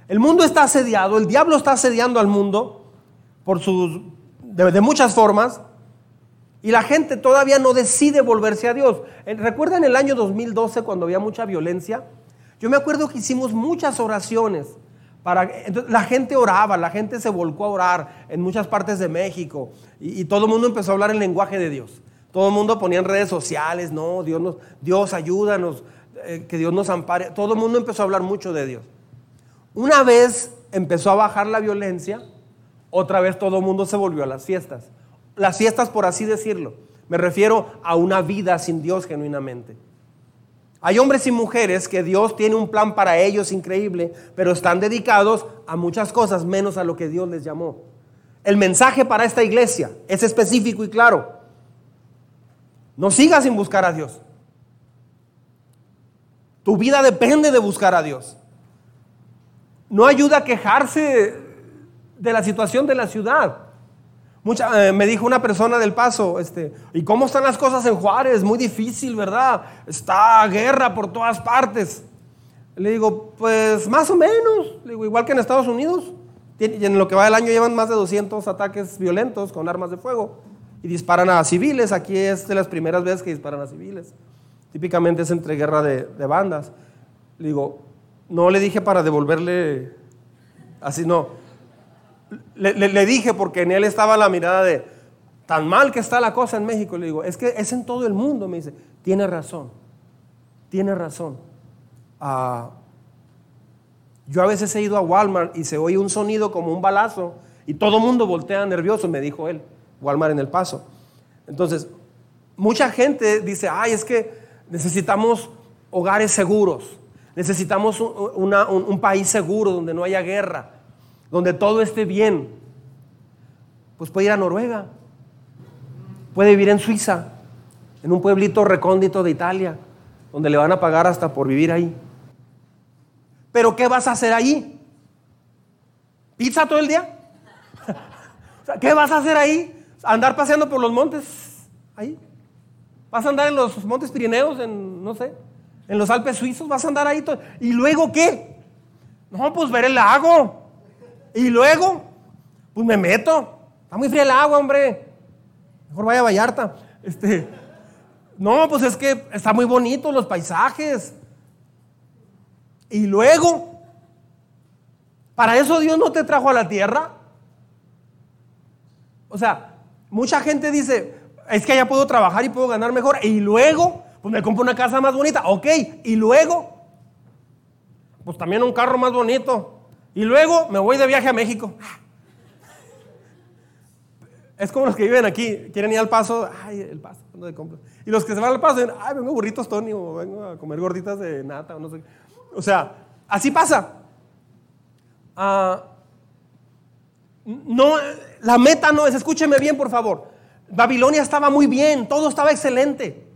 Speaker 1: el mundo está asediado, el diablo está asediando al mundo por sus, de, muchas formas. Y la gente todavía no decide volverse a Dios. ¿Recuerdan el año 2012 cuando había mucha violencia? Yo me acuerdo que hicimos muchas oraciones. Para, la gente oraba, la gente se volcó a orar en muchas partes de México y, y todo el mundo empezó a hablar el lenguaje de Dios. Todo el mundo ponía en redes sociales, no, Dios, nos, Dios ayúdanos, eh, que Dios nos ampare. Todo el mundo empezó a hablar mucho de Dios. Una vez empezó a bajar la violencia, otra vez todo el mundo se volvió a las fiestas. Las fiestas, por así decirlo. Me refiero a una vida sin Dios genuinamente. Hay hombres y mujeres que Dios tiene un plan para ellos increíble, pero están dedicados a muchas cosas menos a lo que Dios les llamó. El mensaje para esta iglesia es específico y claro. No sigas sin buscar a Dios. Tu vida depende de buscar a Dios. No ayuda a quejarse de la situación de la ciudad. Mucha, eh, me dijo una persona del paso, este, ¿y cómo están las cosas en Juárez? Muy difícil, ¿verdad? Está guerra por todas partes. Le digo, pues más o menos, le digo, igual que en Estados Unidos. Y en lo que va del año llevan más de 200 ataques violentos con armas de fuego y disparan a civiles. Aquí es de las primeras veces que disparan a civiles. Típicamente es entre guerra de, bandas. Le digo, no le dije para devolverle así, no. Le, dije porque en él estaba la mirada de, tan mal que está la cosa en México. Le digo, es que es en todo el mundo. Me dice, tiene razón, tiene razón. Ah, yo a veces he ido a Walmart y se oye un sonido como un balazo y todo el mundo voltea nervioso, me dijo él, Walmart en el paso. Entonces, mucha gente dice, ay, es que necesitamos hogares seguros, necesitamos un país seguro donde no haya guerra, donde todo esté bien. Pues puede ir a Noruega, puede vivir en Suiza, en un pueblito recóndito de Italia, donde le van a pagar hasta por vivir ahí. Pero ¿qué vas a hacer ahí? ¿Pizza todo el día? ¿Qué vas a hacer ahí? ¿Andar paseando por los montes? Ahí. ¿Vas a andar en los montes Pirineos, en, no sé, en los Alpes suizos? ¿Vas a andar ahí? ¿Y luego qué? No, pues ver el lago. ¿Y luego? Pues me meto. Está muy fría el agua, hombre. Mejor vaya a Vallarta. Este, no, pues es que está muy bonito los paisajes. Y luego, ¿para eso Dios no te trajo a la tierra? O sea, mucha gente dice, es que allá puedo trabajar y puedo ganar mejor. Y luego, pues me compro una casa más bonita. Ok, y luego, pues también un carro más bonito. Y luego me voy de viaje a México. Es como los que viven aquí, quieren ir al paso, ay, el paso, ¿dónde compro? Y los que se van al paso, dicen, ay, vengo burritos Tony, o vengo a comer gorditas de nata, o no sé. O sea, así pasa. Ah, no, la meta no es, escúcheme bien por favor. Babilonia estaba muy bien, todo estaba excelente.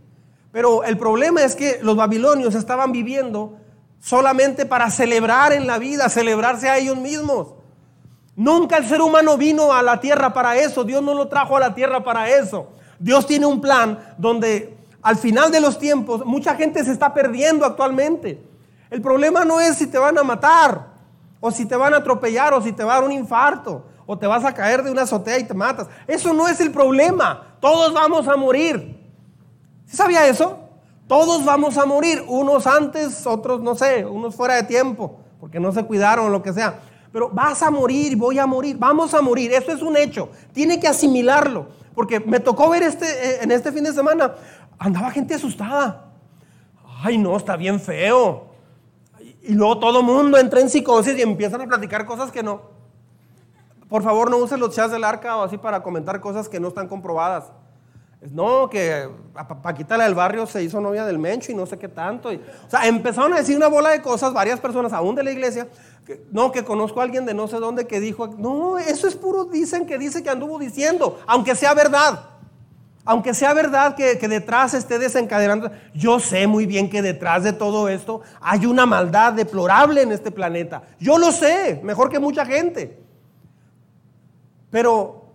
Speaker 1: Pero el problema es que los babilonios estaban viviendo solamente para celebrar en la vida, celebrarse a ellos mismos. Nunca el ser humano vino a la tierra para eso, Dios no lo trajo a la tierra para eso. Dios tiene un plan donde al final de los tiempos mucha gente se está perdiendo actualmente. El problema no es si te van a matar, o si te van a atropellar, o si te va a dar un infarto, o te vas a caer de una azotea y te matas. Eso no es el problema. Todos vamos a morir. ¿Sí sabía eso? Todos vamos a morir, unos antes, otros no sé, unos fuera de tiempo, porque no se cuidaron o lo que sea. Pero vas a morir, voy a morir, vamos a morir, eso es un hecho. Tiene que asimilarlo, porque me tocó ver este, eh, en este fin de semana, andaba gente asustada. Ay, no, está bien feo. Y luego todo el mundo entra en psicosis y empiezan a platicar cosas que no. Por favor, no usen los chats del arca o así para comentar cosas que no están comprobadas. No, que Paquita la del barrio se hizo novia del Mencho y no sé qué tanto. o sea, empezaron a decir una bola de cosas, varias personas, aún de la iglesia. no, que conozco a alguien de no sé dónde que dijo, no, eso es puro, dicen que dice que anduvo diciendo, aunque sea verdad aunque sea verdad que, detrás esté desencadenando, yo sé muy bien que detrás de todo esto hay una maldad deplorable en este planeta. Yo lo sé, mejor que mucha gente. Pero,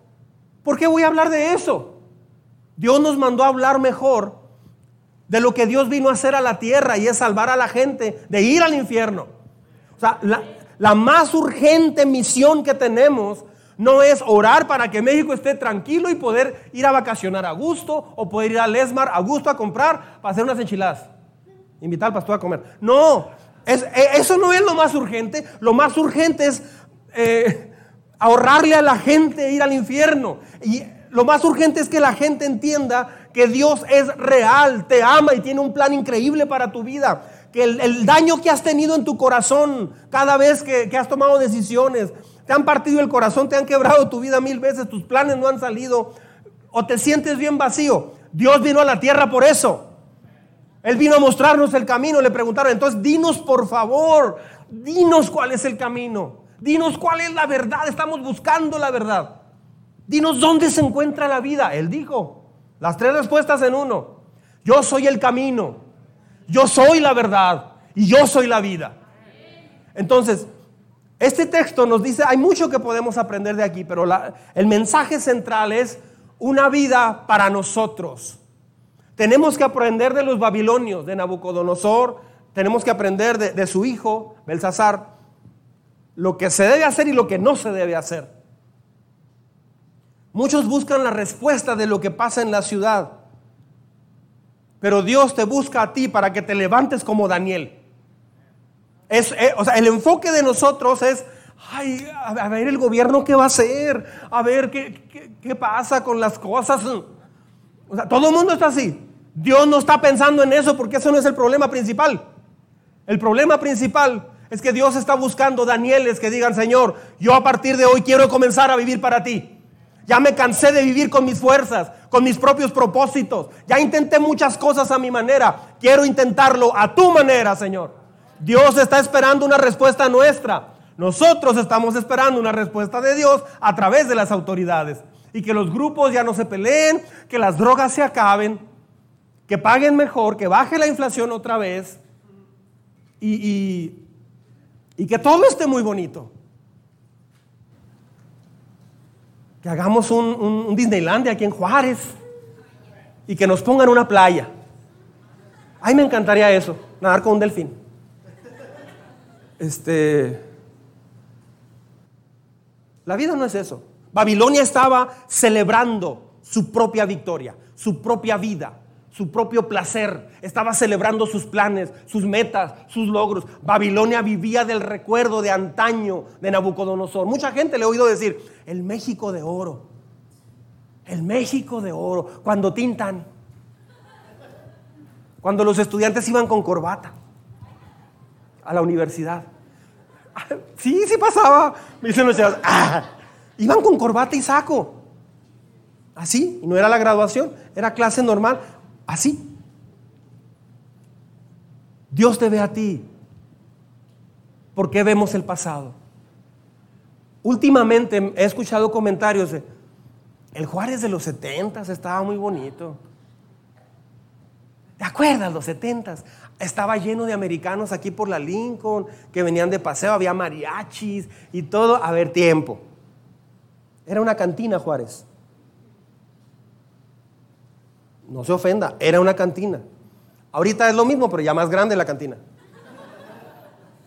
Speaker 1: ¿por qué voy a hablar de eso? Dios nos mandó a hablar mejor de lo que Dios vino a hacer a la tierra y es salvar a la gente de ir al infierno. O sea, la, más urgente misión que tenemos no es orar para que México esté tranquilo y poder ir a vacacionar a gusto o poder ir a Lesmar a gusto a comprar para hacer unas enchiladas. Invitar al pastor a comer. No, e, eso no es lo más urgente. Lo más urgente es eh, ahorrarle a la gente ir al infierno. Y lo más urgente es que la gente entienda que Dios es real, te ama y tiene un plan increíble para tu vida. Que el, daño que has tenido en tu corazón cada vez que has tomado decisiones, te han partido el corazón, te han quebrado tu vida mil veces, tus planes no han salido o te sientes bien vacío. Dios vino a la tierra por eso. Él vino a mostrarnos el camino. Le preguntaron, entonces dinos por favor, dinos cuál es el camino. Dinos cuál es la verdad. Estamos buscando la verdad. Dinos dónde se encuentra la vida. Él dijo, las tres respuestas en uno. Yo soy el camino. Yo soy la verdad. Y yo soy la vida. Entonces, Este texto nos dice, hay mucho que podemos aprender de aquí, pero el mensaje central es una vida para nosotros. Tenemos que aprender de los babilonios, de Nabucodonosor, tenemos que aprender de, de su hijo, Belsasar, lo que se debe hacer y lo que no se debe hacer. Muchos buscan la respuesta de lo que pasa en la ciudad, pero Dios te busca a ti para que te levantes como Daniel. Es, eh, o sea, el enfoque de nosotros es, ay, a ver el gobierno qué va a hacer, a ver qué, qué, pasa con las cosas. O sea, todo el mundo está así. Dios no está pensando en eso porque eso no es el problema principal. El problema principal es que Dios está buscando Danieles que digan, Señor, yo a partir de hoy quiero comenzar a vivir para ti. Ya me cansé de vivir con mis fuerzas, con mis propios propósitos. Ya intenté muchas cosas a mi manera. Quiero intentarlo a tu manera, Señor. Dios está esperando una respuesta nuestra. Nosotros estamos esperando una respuesta de Dios a través de las autoridades. Y que los grupos ya no se peleen, que las drogas se acaben, que paguen mejor, que baje la inflación otra vez y, y, que todo esté muy bonito. Que hagamos un, un Disneylandia aquí en Juárez y que nos pongan una playa. Ay, me encantaría eso, nadar con un delfín. Este, la vida no es eso. Babilonia estaba celebrando su propia victoria, su propia vida, su propio placer. Estaba celebrando sus planes, sus metas, sus logros. Babilonia vivía del recuerdo de antaño de Nabucodonosor. Mucha gente le ha oído decir, el México de oro, el México de oro, cuando tintan, cuando los estudiantes iban con corbata a la universidad. Sí, sí pasaba. Me dicen los chavos, ah, iban con corbata y saco. Así, y no era la graduación, era clase normal, así. Dios te ve a ti. ¿Por qué vemos el pasado? Últimamente he escuchado comentarios de, el Juárez de los 70 estaba muy bonito. ¿Te acuerdas los 70 Estaba lleno de americanos aquí por la Lincoln, que venían de paseo, había mariachis y todo. A ver, tiempo. Era una cantina, Juárez. No se ofenda, era una cantina. Ahorita es lo mismo, pero ya más grande la cantina.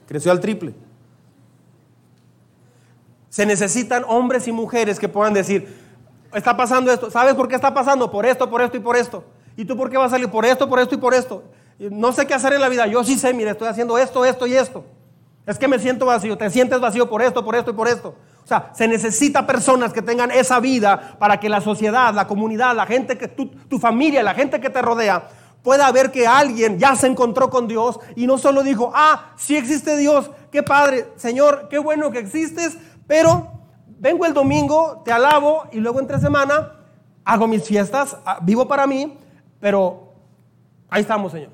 Speaker 1: Creció al triple. Se necesitan hombres y mujeres que puedan decir, está pasando esto. ¿Sabes por qué está pasando? Por esto, por esto y por esto. ¿Y tú por qué vas a salir? Por esto, por esto y por esto. No sé qué hacer en la vida. Yo sí sé, mire, estoy haciendo esto, esto y esto. Es que me siento vacío. Te sientes vacío por esto, por esto y por esto. O sea, se necesita personas que tengan esa vida para que la sociedad, la comunidad, la gente que tu, tu familia, la gente que te rodea, pueda ver que alguien ya se encontró con Dios y no solo dijo, ah, sí existe Dios, qué padre, Señor, qué bueno que existes, pero vengo el domingo, te alabo y luego entre semana hago mis fiestas, ah, vivo para mí, pero ahí estamos, Señor.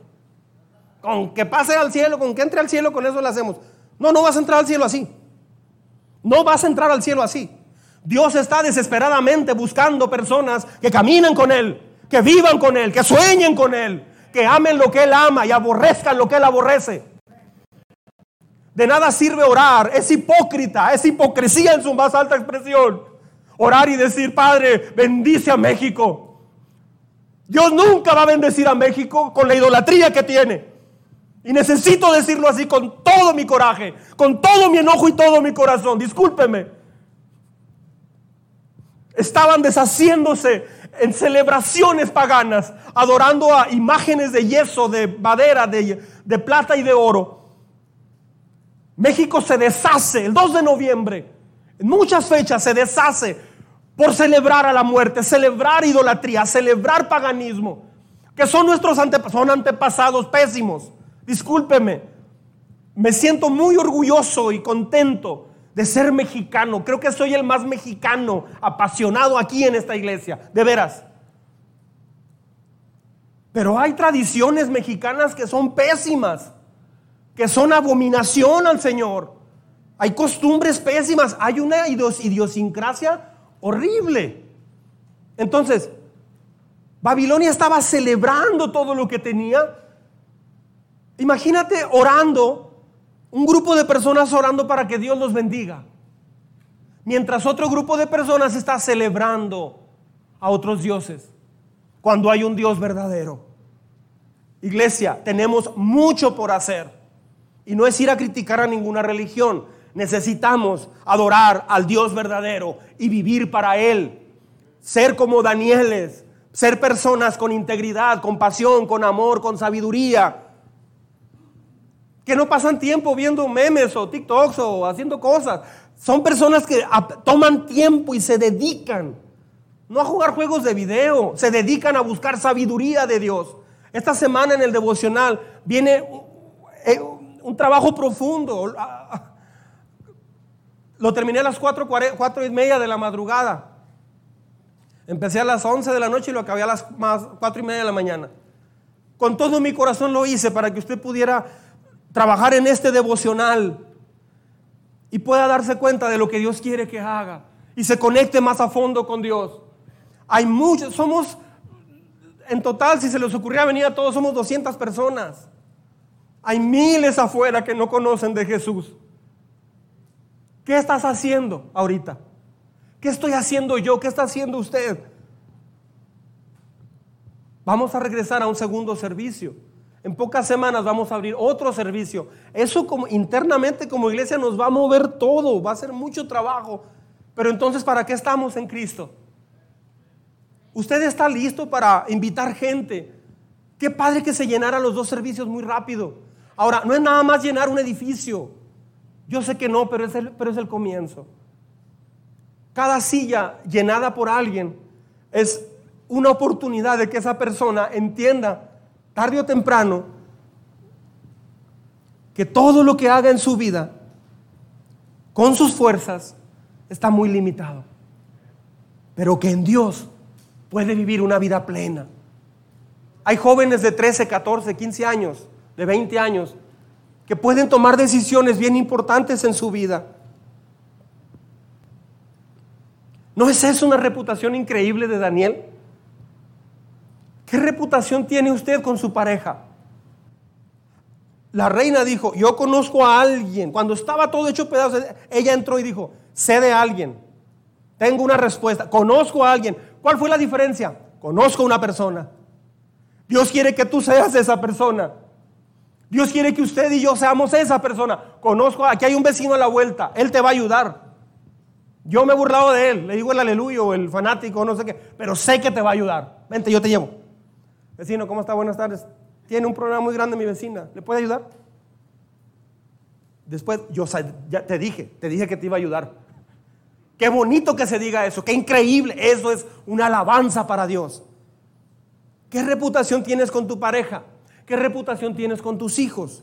Speaker 1: Con que pase al cielo, con que entre al cielo, con eso lo hacemos. No, no vas a entrar al cielo así. No vas a entrar al cielo así. Dios está desesperadamente buscando personas que caminen con Él, que vivan con Él, que sueñen con Él, que amen lo que Él ama y aborrezcan lo que Él aborrece. De nada sirve orar, es hipócrita, es hipocresía en su más alta expresión. Orar y decir, Padre, bendice a México. Dios nunca va a bendecir a México con la idolatría que tiene. Y necesito decirlo así con todo mi coraje, con todo mi enojo y todo mi corazón. Discúlpeme. Estaban deshaciéndose en celebraciones paganas, adorando a imágenes de yeso, de madera, de, plata y de oro. México se deshace el 2 de noviembre. En muchas fechas se deshace por celebrar a la muerte, celebrar idolatría, celebrar paganismo, que son nuestros antepasados pésimos. Discúlpeme, me siento muy orgulloso y contento de ser mexicano. Creo que soy el más mexicano apasionado aquí en esta iglesia, de veras. Pero hay tradiciones mexicanas que son pésimas, que son abominación al Señor. Hay costumbres pésimas, hay una idiosincrasia horrible. Entonces, Babilonia estaba celebrando todo lo que tenía. Imagínate orando Un grupo de personas orando para que Dios los bendiga. Mientras otro grupo de personas está celebrando a otros dioses. Cuando hay un Dios verdadero. Iglesia, tenemos mucho por hacer. Y no es ir a criticar a ninguna religión. Necesitamos adorar al Dios verdadero y vivir para Él. Ser como Danieles. Ser personas con integridad, con pasión, con amor, con sabiduría. Que no pasan tiempo viendo memes o TikToks o haciendo cosas. Son personas que toman tiempo y se dedican. No a jugar juegos de video. Se dedican a buscar sabiduría de Dios. Esta semana en el devocional viene eh, un trabajo profundo. Lo terminé a las 4, y media de la madrugada. Empecé a las 11 de la noche y lo acabé a las 4 y media de la mañana. Con todo mi corazón lo hice para que usted pudiera trabajar en este devocional y pueda darse cuenta de lo que Dios quiere que haga y se conecte más a fondo con Dios. Hay muchos, somos en total, si se les ocurría venir a todos, somos 200 personas. Hay miles afuera que no conocen de Jesús. ¿Qué estás haciendo ahorita? ¿Qué estoy haciendo yo? ¿Qué está haciendo usted? Vamos a regresar a un segundo servicio. En pocas semanas vamos a abrir otro servicio. Eso como internamente como iglesia nos va a mover todo, va a ser mucho trabajo. Pero entonces, ¿para qué estamos en Cristo? Usted está listo para invitar gente. Qué padre que se llenaran los dos servicios muy rápido. Ahora, no es nada más llenar un edificio. Yo sé que no, pero es pero es el comienzo. Cada silla llenada por alguien es una oportunidad de que esa persona entienda tarde o temprano que todo lo que haga en su vida con sus fuerzas está muy limitado. Pero que en Dios puede vivir una vida plena. Hay jóvenes de 13, 14, 15 años, de 20 años, que pueden tomar decisiones bien importantes en su vida. ¿No es eso una reputación increíble de Daniel? ¿Qué reputación tiene usted con su pareja? La reina dijo, yo conozco a alguien. Cuando estaba todo hecho pedazos, ella entró y dijo, sé de alguien. Tengo una respuesta. Conozco a alguien. ¿Cuál fue la diferencia? Conozco a una persona. Dios quiere que tú seas esa persona. Dios quiere que usted y yo seamos esa persona. Conozco, aquí hay un vecino a la vuelta. Él te va a ayudar. Yo me he burlado de él. Le digo el aleluya o el fanático, no sé qué. Pero sé que te va a ayudar. Vente, yo te llevo. Vecino, ¿cómo está? Buenas tardes. Tiene un problema muy grande mi vecina. ¿Le puede ayudar? Después, yo ya te dije, te dije que te iba a ayudar. Qué bonito que se diga eso, qué increíble. Eso es una alabanza para Dios. ¿Qué reputación tienes con tu pareja? ¿Qué reputación tienes con tus hijos?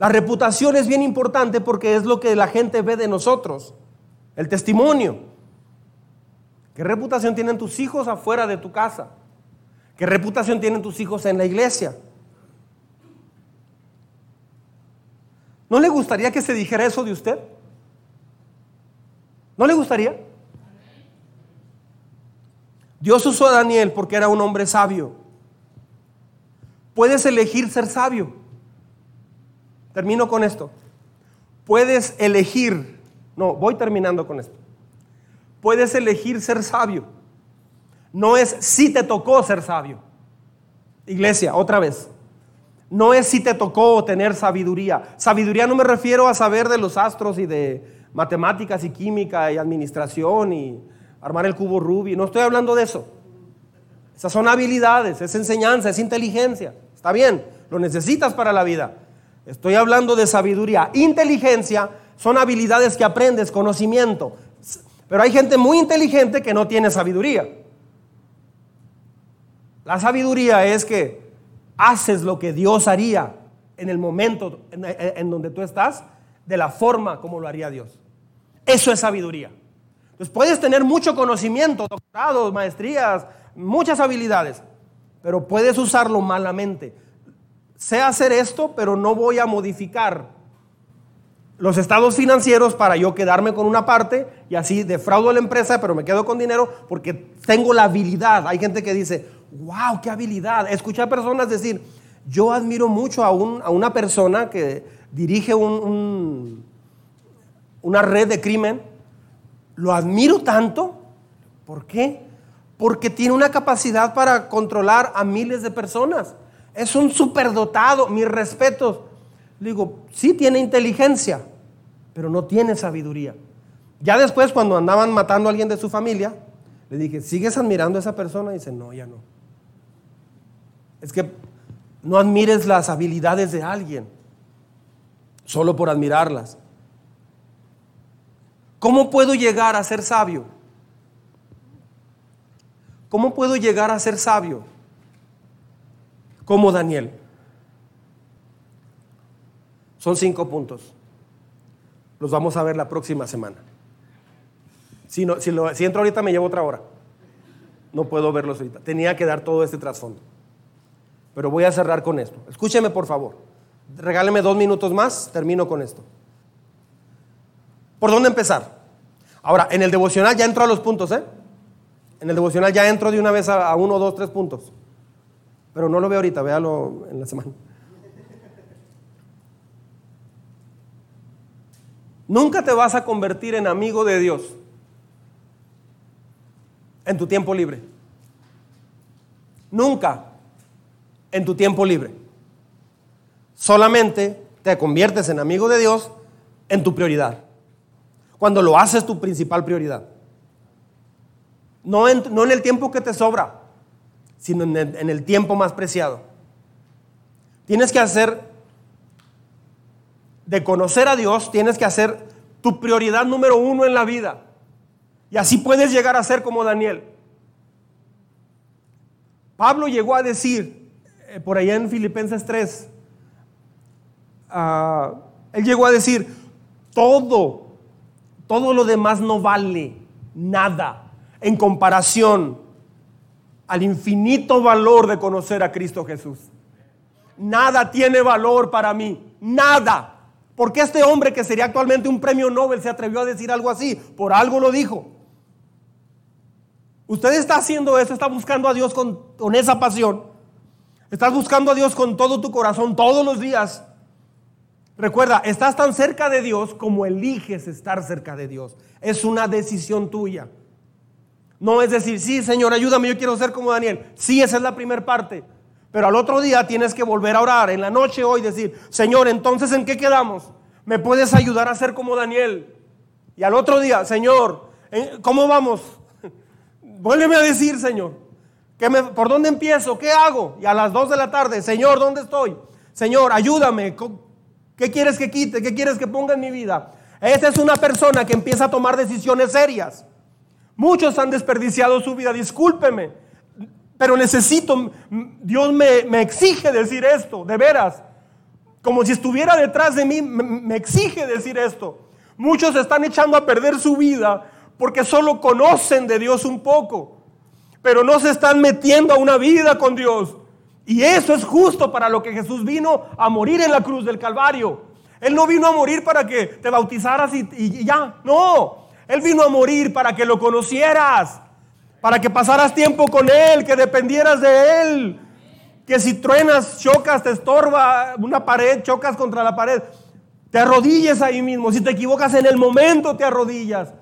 Speaker 1: La reputación es bien importante porque es lo que la gente ve de nosotros, el testimonio. ¿Qué reputación tienen tus hijos afuera de tu casa? ¿Qué reputación tienen tus hijos en la iglesia? ¿No le gustaría que se dijera eso de usted? ¿No le gustaría? Dios usó a Daniel porque era un hombre sabio. Puedes elegir ser sabio. Termino con esto. Puedes elegir, no, voy terminando con esto. Puedes elegir ser sabio. No es si te tocó ser sabio. Iglesia, otra vez. No es si te tocó tener sabiduría. Sabiduría no me refiero a saber de los astros y de matemáticas y química y administración y armar el cubo Rubik. No estoy hablando de eso. Esas son habilidades, es enseñanza, es inteligencia. Está bien, lo necesitas para la vida. Estoy hablando de sabiduría. Inteligencia son habilidades que aprendes, conocimiento. Pero hay gente muy inteligente que no tiene sabiduría. La sabiduría es que haces lo que Dios haría en el momento en, donde tú estás, de la forma como lo haría Dios. Eso es sabiduría. Entonces puedes tener mucho conocimiento, doctorados, maestrías, muchas habilidades, pero puedes usarlo malamente. Sé hacer esto, pero no voy a modificar los estados financieros para yo quedarme con una parte y así defraudo a la empresa, pero me quedo con dinero porque tengo la habilidad. Hay gente que dice, wow, qué habilidad. Escuché a personas decir, yo admiro mucho a, una persona que dirige un, una red de crimen, lo admiro tanto. ¿Por qué? Porque tiene una capacidad para controlar a miles de personas. Es un superdotado, mis respetos. Le digo, sí tiene inteligencia, pero no tiene sabiduría. Ya después, cuando andaban matando a alguien de su familia, le dije, ¿sigues admirando a esa persona? Y dice, no, ya no. Es que no admires las habilidades de alguien solo por admirarlas. ¿Cómo puedo llegar a ser sabio? ¿Cómo puedo llegar a ser sabio? Como Daniel. Son cinco puntos. Los vamos a ver la próxima semana. Si, no, si, lo, si entro ahorita me llevo otra hora. No puedo verlos ahorita. Tenía que dar todo este trasfondo. Pero voy a cerrar con esto. Escúcheme por favor. Regáleme dos minutos más, termino con esto. ¿Por dónde empezar? Ahora, en el devocional ya entro a los puntos, ¿eh? En el devocional ya entro de una vez a, uno, dos, tres puntos. Pero no lo veo ahorita, véalo en la semana. Nunca te vas a convertir en amigo de Dios en tu tiempo libre. Nunca en tu tiempo libre. Solamente te conviertes en amigo de Dios en tu prioridad. Cuando lo haces tu principal prioridad. No en, no en el tiempo que te sobra, sino en el, en el tiempo más preciado. Tienes que hacer, de conocer a Dios, tienes que hacer tu prioridad número uno en la vida. Y así puedes llegar a ser como Daniel. Pablo llegó a decir, por allá en Filipenses 3, Ah, él llegó a decir, todo, todo lo demás no vale nada en comparación al infinito valor de conocer a Cristo Jesús. Nada tiene valor para mí, nada. Porque este hombre que sería actualmente un premio Nobel se atrevió a decir algo así? Por algo lo dijo. Usted está haciendo eso, está buscando a Dios con, con esa pasión. Estás buscando a Dios con todo tu corazón todos los días. Recuerda, estás tan cerca de Dios como eliges estar cerca de Dios. Es una decisión tuya. No es decir, sí, Señor, ayúdame, yo quiero ser como Daniel. Sí, esa es la primera parte. Pero al otro día tienes que volver a orar. En la noche hoy decir, Señor, entonces ¿en qué quedamos? ¿Me puedes ayudar a ser como Daniel? Y al otro día, Señor, ¿cómo vamos? Vuélveme a decir, Señor, ¿por dónde empiezo? ¿Qué hago? Y a las dos de la tarde, Señor, ¿dónde estoy? Señor, ayúdame. ¿Qué quieres que quite? ¿Qué quieres que ponga en mi vida? Esa es una persona que empieza a tomar decisiones serias. Muchos han desperdiciado su vida, discúlpeme, pero necesito, Dios me, exige decir esto, de veras. Como si estuviera detrás de mí, me exige decir esto. Muchos están echando a perder su vida porque solo conocen de Dios un poco, pero no se están metiendo a una vida con Dios. Y eso es justo para lo que Jesús vino a morir en la cruz del Calvario. Él no vino a morir para que te bautizaras y, ya. No, Él vino a morir para que lo conocieras, para que pasaras tiempo con Él, que dependieras de Él. Que si truenas, chocas, te estorba una pared, chocas contra la pared, te arrodilles ahí mismo. Si te equivocas en el momento, te arrodillas.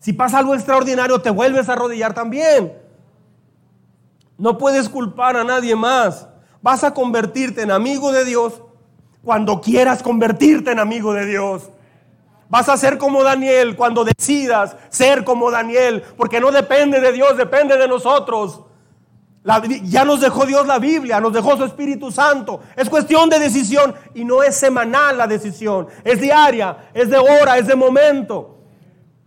Speaker 1: Si pasa algo extraordinario, te vuelves a arrodillar también. No puedes culpar a nadie más. Vas a convertirte en amigo de Dios cuando quieras convertirte en amigo de Dios. Vas a ser como Daniel cuando decidas ser como Daniel, porque no depende de Dios, depende de nosotros. ya nos dejó Dios la Biblia, nos dejó su Espíritu Santo. Es cuestión de decisión y no es semanal la decisión, es diaria, es de hora, es de momento.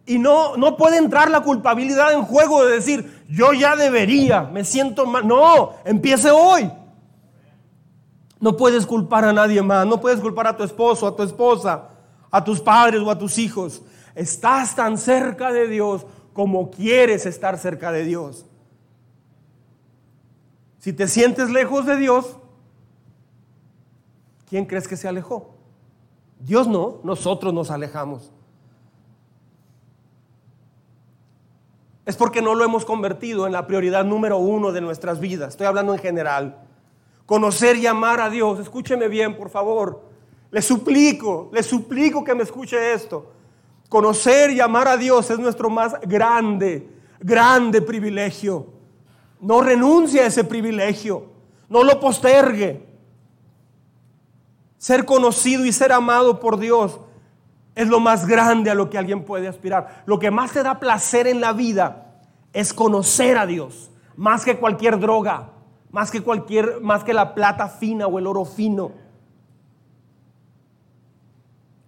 Speaker 1: Y no, no puede entrar la culpabilidad en juego de decir, yo ya debería, me siento mal. No, empiece hoy. No puedes culpar a nadie más, no puedes culpar a tu esposo, a tu esposa, a tus padres o a tus hijos. Estás tan cerca de Dios como quieres estar cerca de Dios. Si te sientes lejos de Dios, ¿quién crees que se alejó? Dios no, nosotros nos alejamos. Es porque no lo hemos convertido en la prioridad número uno de nuestras vidas. Estoy hablando en general. Conocer y amar a Dios. Escúcheme bien, por favor. Le suplico, le suplico que me escuche esto. Conocer y amar a Dios es nuestro más grande, grande privilegio. No renuncie a ese privilegio. No lo postergue. Ser conocido y ser amado por Dios es lo más grande a lo que alguien puede aspirar. Lo que más te da placer en la vida es conocer a Dios, más que cualquier droga, más que cualquier más que la plata fina o el oro fino.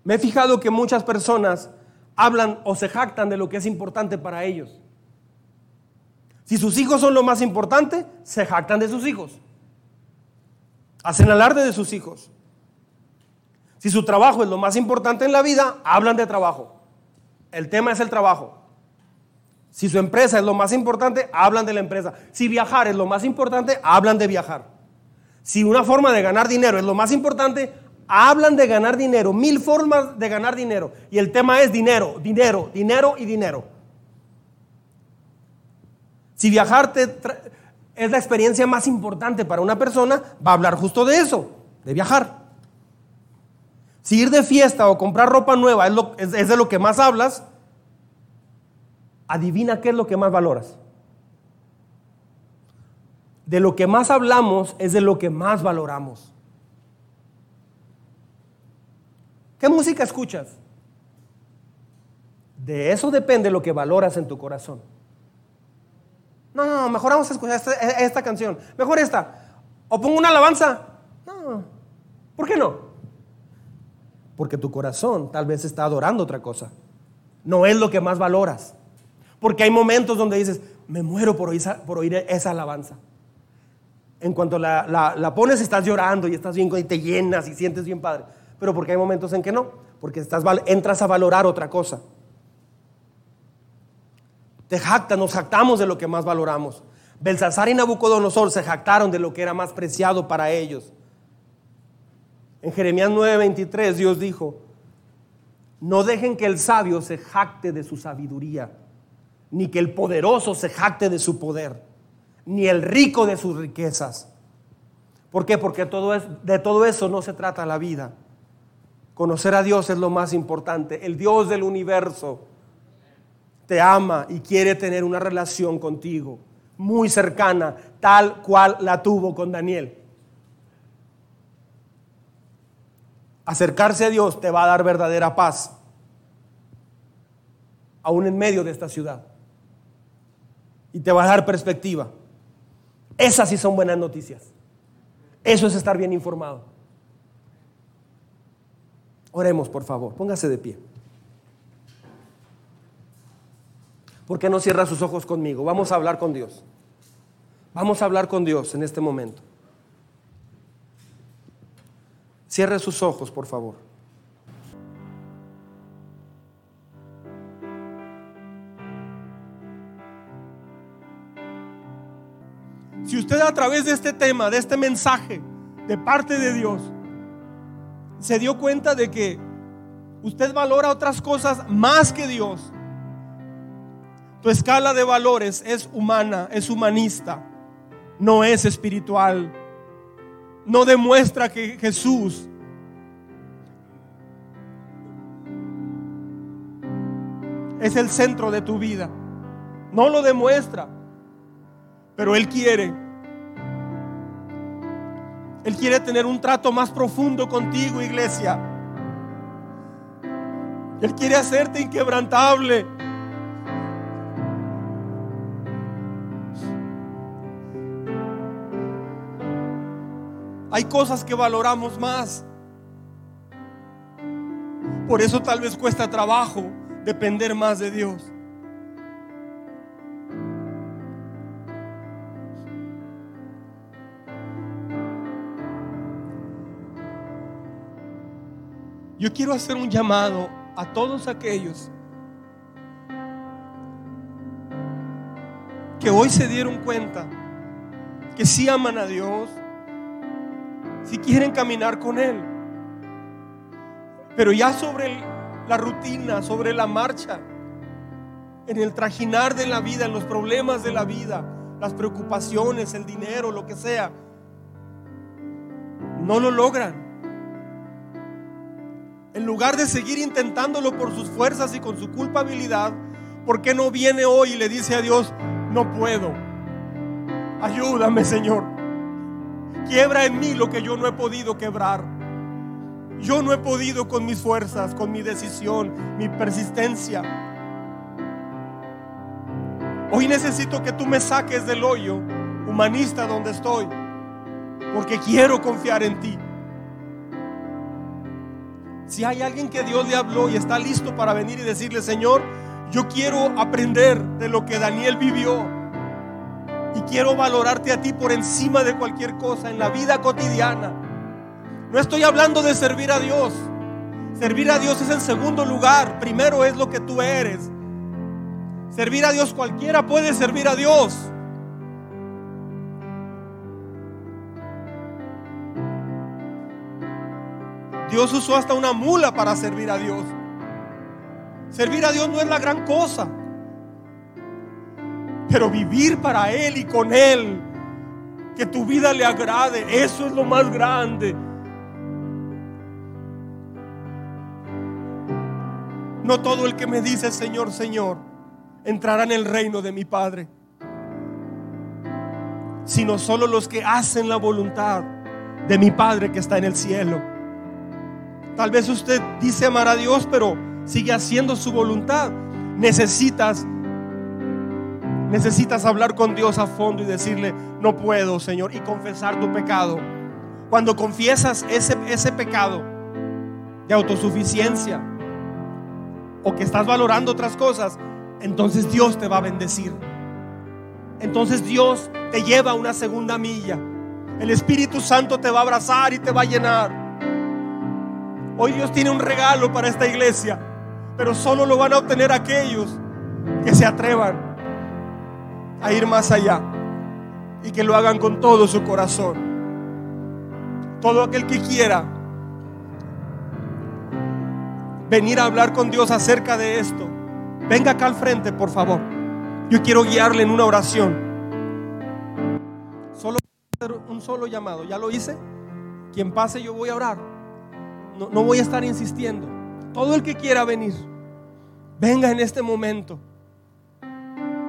Speaker 1: Me he fijado que muchas personas hablan o se jactan de lo que es importante para ellos. Si sus hijos son lo más importante, se jactan de sus hijos. Hacen alarde de sus hijos. Si su trabajo es lo más importante en la vida, hablan de trabajo. El tema es el trabajo. Si su empresa es lo más importante, hablan de la empresa. Si viajar es lo más importante, hablan de viajar. Si una forma de ganar dinero es lo más importante, hablan de ganar dinero. Mil formas de ganar dinero. Y el tema es dinero, dinero, dinero y dinero. Si viajar es la experiencia más importante para una persona, va a hablar justo de eso, de viajar. Si ir de fiesta o comprar ropa nueva es, de lo que más hablas, adivina qué es lo que más valoras. De lo que más hablamos es de lo que más valoramos. ¿Qué música escuchas? De eso depende lo que valoras en tu corazón. No, no, mejor vamos a escuchar esta, esta canción. Mejor esta. O pongo una alabanza. No. ¿Por qué no? Porque tu corazón tal vez está adorando otra cosa. No es lo que más valoras. Porque hay momentos donde dices, me muero por oír, esa alabanza. En cuanto la, pones, estás llorando y estás bien y te llenas y sientes bien padre. Pero porque hay momentos en que no, porque entras a valorar otra cosa. Te jactas, nos jactamos de lo que más valoramos. Belsasar y Nabucodonosor se jactaron de lo que era más preciado para ellos. En Jeremías 9:23 Dios dijo, no dejen que el sabio se jacte de su sabiduría, ni que el poderoso se jacte de su poder, ni el rico de sus riquezas. ¿Por qué? Porque de todo eso no se trata la vida. Conocer a Dios es lo más importante. El Dios del universo te ama y quiere tener una relación contigo muy cercana, tal cual la tuvo con Daniel. Acercarse a Dios te va a dar verdadera paz, aún en medio de esta ciudad. Y te va a dar perspectiva. Esas sí son buenas noticias. Eso es estar bien informado. Oremos, por favor. Póngase de pie. ¿Por qué no cierra sus ojos conmigo? Vamos a hablar con Dios. Vamos a hablar con Dios en este momento. Cierre sus ojos, por favor. Si usted a través de este tema, de este mensaje, de parte de Dios, se dio cuenta de que usted valora otras cosas más que Dios, tu escala de valores es humana, es humanista, no es espiritual no demuestra que Jesús es el centro de tu vida. No lo demuestra. Pero Él quiere. Él quiere tener un trato más profundo contigo, iglesia. Él quiere hacerte inquebrantable. Hay cosas que valoramos más. Por eso tal vez cuesta trabajo depender más de Dios. Yo quiero hacer un llamado a todos aquellos que hoy se dieron cuenta que sí aman a Dios, si quieren caminar con Él. Pero ya sobre la rutina, sobre la marcha, en el trajinar de la vida, en los problemas de la vida, las preocupaciones, el dinero, lo que sea, no lo logran.
Speaker 2: En lugar de seguir intentándolo por sus fuerzas y con su culpabilidad, ¿por qué no viene hoy y le dice a Dios, no puedo? Ayúdame, Señor. Quiebra en mí lo que yo no he podido quebrar. Yo no he podido con mis fuerzas, con mi decisión, mi persistencia. Hoy necesito que tú me saques del hoyo humanista donde estoy, porque quiero confiar en ti. Si hay alguien que Dios le habló y está listo para venir y decirle, Señor, yo quiero aprender de lo que Daniel vivió quiero valorarte a ti por encima de cualquier cosa en la vida cotidiana. No estoy hablando de servir a Dios. Servir a Dios es en segundo lugar. Primero es lo que tú eres. Servir a Dios cualquiera puede servir a Dios. Dios usó hasta una mula para servir a Dios. Servir a Dios no es la gran cosa. Pero vivir para Él y con Él, que tu vida le agrade, eso es lo más grande. No todo el que me dice Señor, Señor, entrará en el reino de mi Padre, sino solo los que hacen la voluntad de mi Padre que está en el cielo. Tal vez usted dice amar a Dios, pero sigue haciendo su voluntad. Necesitas necesitas hablar con Dios a fondo y decirle, "No puedo, Señor", y confesar tu pecado. Cuando confiesas ese ese pecado de autosuficiencia o que estás valorando otras cosas, entonces Dios te va a bendecir. Entonces Dios te lleva a una segunda milla. El Espíritu Santo te va a abrazar y te va a llenar. Hoy Dios tiene un regalo para esta iglesia, pero solo lo van a obtener aquellos que se atrevan a ir más allá y que lo hagan con todo su corazón. Todo aquel que quiera venir a hablar con Dios acerca de esto, venga acá al frente, por favor. Yo quiero guiarle en una oración. Solo un solo llamado. ¿Ya lo hice? Quien pase, yo voy a orar. No, no voy a estar insistiendo. Todo el que quiera venir, venga en este momento.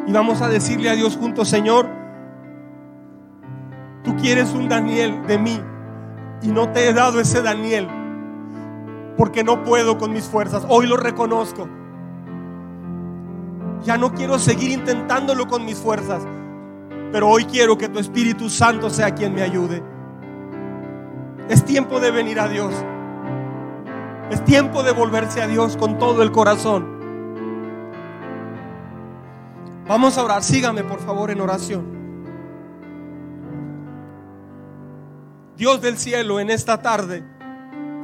Speaker 2: Y vamos a decirle a Dios juntos, Señor, tú quieres un Daniel de mí y no te he dado ese Daniel porque no puedo con mis fuerzas. Hoy lo reconozco. Ya no quiero seguir intentándolo con mis fuerzas, pero hoy quiero que tu Espíritu Santo sea quien me ayude. Es tiempo de venir a Dios. Es tiempo de volverse a Dios con todo el corazón. Vamos a orar. Sígame por favor en oración. Dios del cielo, en esta tarde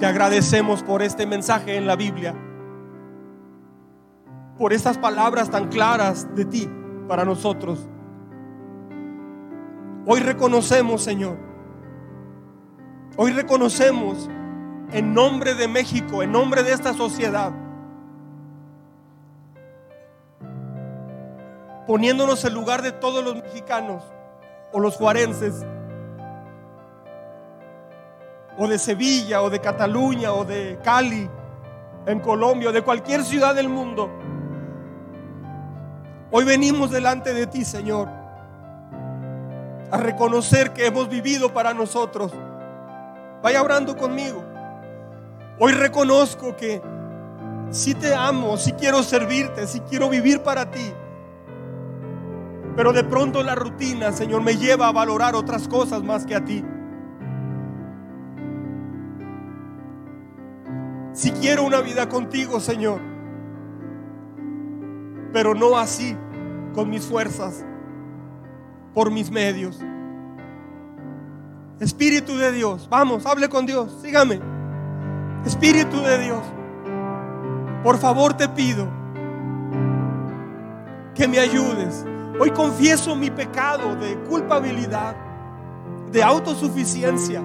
Speaker 2: te agradecemos por este mensaje en la Biblia, por estas palabras tan claras de ti para nosotros. Hoy reconocemos, Señor, hoy reconocemos en nombre de México, en nombre de esta sociedad, poniéndonos en lugar de todos los mexicanos o los juarenses, o de Sevilla, o de Cataluña, o de Cali, en Colombia, o de cualquier ciudad del mundo. Hoy venimos delante de ti, Señor, a reconocer que hemos vivido para nosotros. Vaya orando conmigo. Hoy reconozco que si te amo, si quiero servirte, si quiero vivir para ti. Pero de pronto la rutina, Señor, me lleva a valorar otras cosas más que a ti. Si quiero una vida contigo, Señor, pero no así, con mis fuerzas, por mis medios. Espíritu de Dios, vamos, hable con Dios, sígame. Espíritu de Dios, por favor te pido que me ayudes Hoy confieso mi pecado de culpabilidad, de autosuficiencia,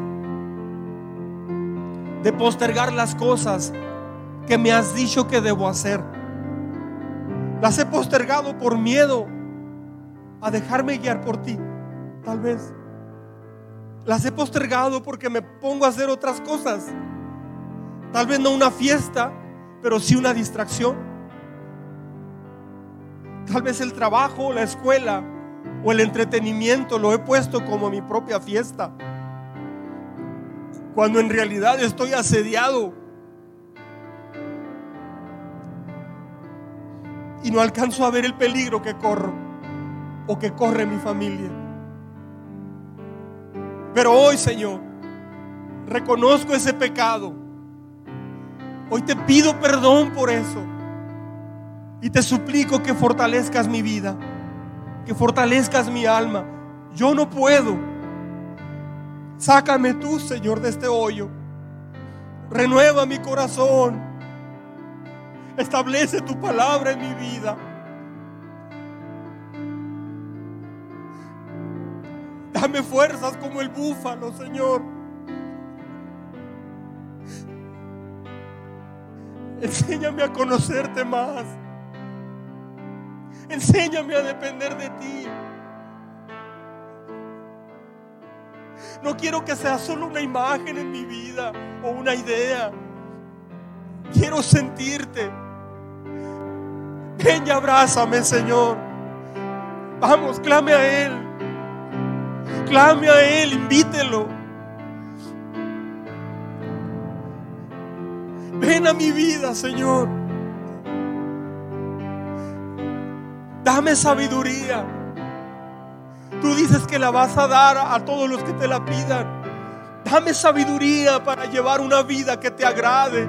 Speaker 2: de postergar las cosas que me has dicho que debo hacer. Las he postergado por miedo a dejarme guiar por ti, tal vez. Las he postergado porque me pongo a hacer otras cosas Tal vez no una fiesta, pero sí una distracción. Tal vez el trabajo, la escuela o el entretenimiento lo he puesto como mi propia fiesta. Cuando en realidad estoy asediado. Y no alcanzo a ver el peligro que corro o que corre mi familia. Pero hoy, Señor, reconozco ese pecado. Hoy te pido perdón por eso. Y te suplico que fortalezcas mi vida, que fortalezcas mi alma. Yo no puedo. Sácame tú, Señor, de este hoyo. Renueva mi corazón. Establece tu palabra en mi vida. Dame fuerzas como el búfalo, Señor. Enséñame a conocerte más. Enséñame a depender de ti. No quiero que sea solo una imagen en mi vida o una idea. Quiero sentirte. Ven y abrázame, Señor. Vamos, clame a Él. Clame a Él, invítelo. Ven a mi vida, Señor. Dame sabiduría. Tú dices que la vas a dar a todos los que te la pidan. Dame sabiduría para llevar una vida que te agrade.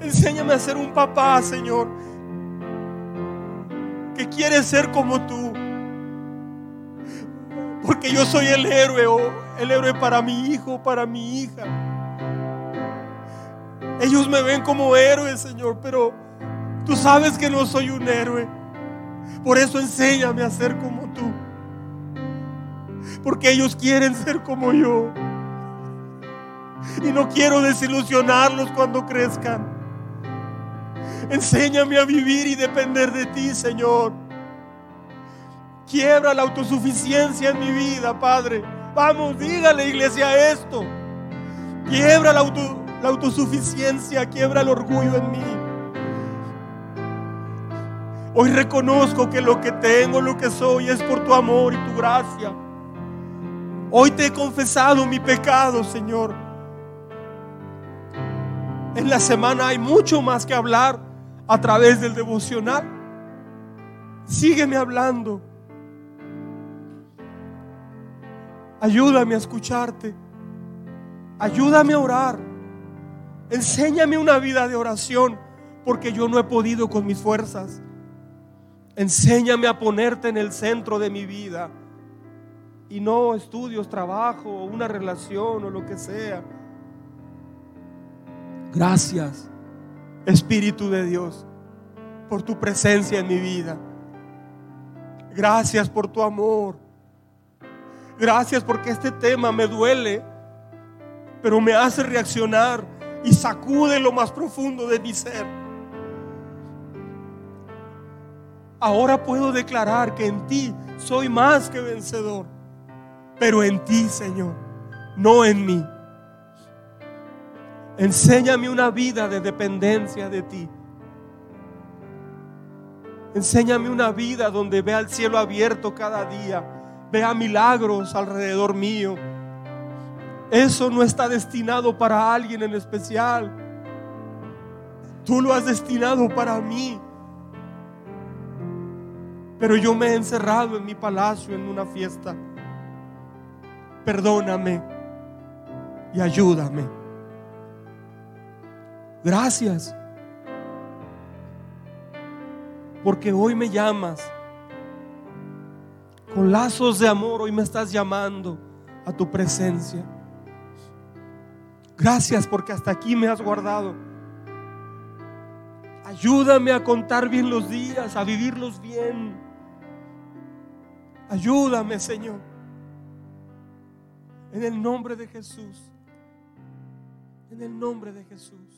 Speaker 2: Enséñame a ser un papá, Señor, que quiere ser como tú. Porque yo soy el héroe o el héroe para mi hijo, para mi hija. Ellos me ven como héroe, Señor, pero tú sabes que no soy un héroe. Por eso enséñame a ser como tú. Porque ellos quieren ser como yo. Y no quiero desilusionarlos cuando crezcan. Enséñame a vivir y depender de ti, Señor. Quiebra la autosuficiencia en mi vida, Padre. Vamos, dígale, iglesia, esto. Quiebra la, la autosuficiencia, quiebra el orgullo en mí. Hoy reconozco que lo que tengo, lo que soy, es por tu amor y tu gracia. Hoy te he confesado mi pecado, Señor. En la semana hay mucho más que hablar a través del devocional. Sígueme hablando. Ayúdame a escucharte. Ayúdame a orar. Enséñame una vida de oración porque yo no he podido con mis fuerzas. Enséñame a ponerte en el centro de mi vida y no estudios, trabajo, una relación o lo que sea. Gracias, Espíritu de Dios, por tu presencia en mi vida. Gracias por tu amor. Gracias porque este tema me duele, pero me hace reaccionar y sacude lo más profundo de mi ser. Ahora puedo declarar que en ti soy más que vencedor, pero en ti, Señor, no en mí. Enséñame una vida de dependencia de ti. Enséñame una vida donde vea el cielo abierto cada día, vea milagros alrededor mío. Eso no está destinado para alguien en especial. Tú lo has destinado para mí. Pero yo me he encerrado en mi palacio en una fiesta. Perdóname y ayúdame. Gracias. Porque hoy me llamas. Con lazos de amor hoy me estás llamando a tu presencia. Gracias porque hasta aquí me has guardado. Ayúdame a contar bien los días, a vivirlos bien. Ayúdame, Señor. En el nombre de Jesús. En el nombre de Jesús.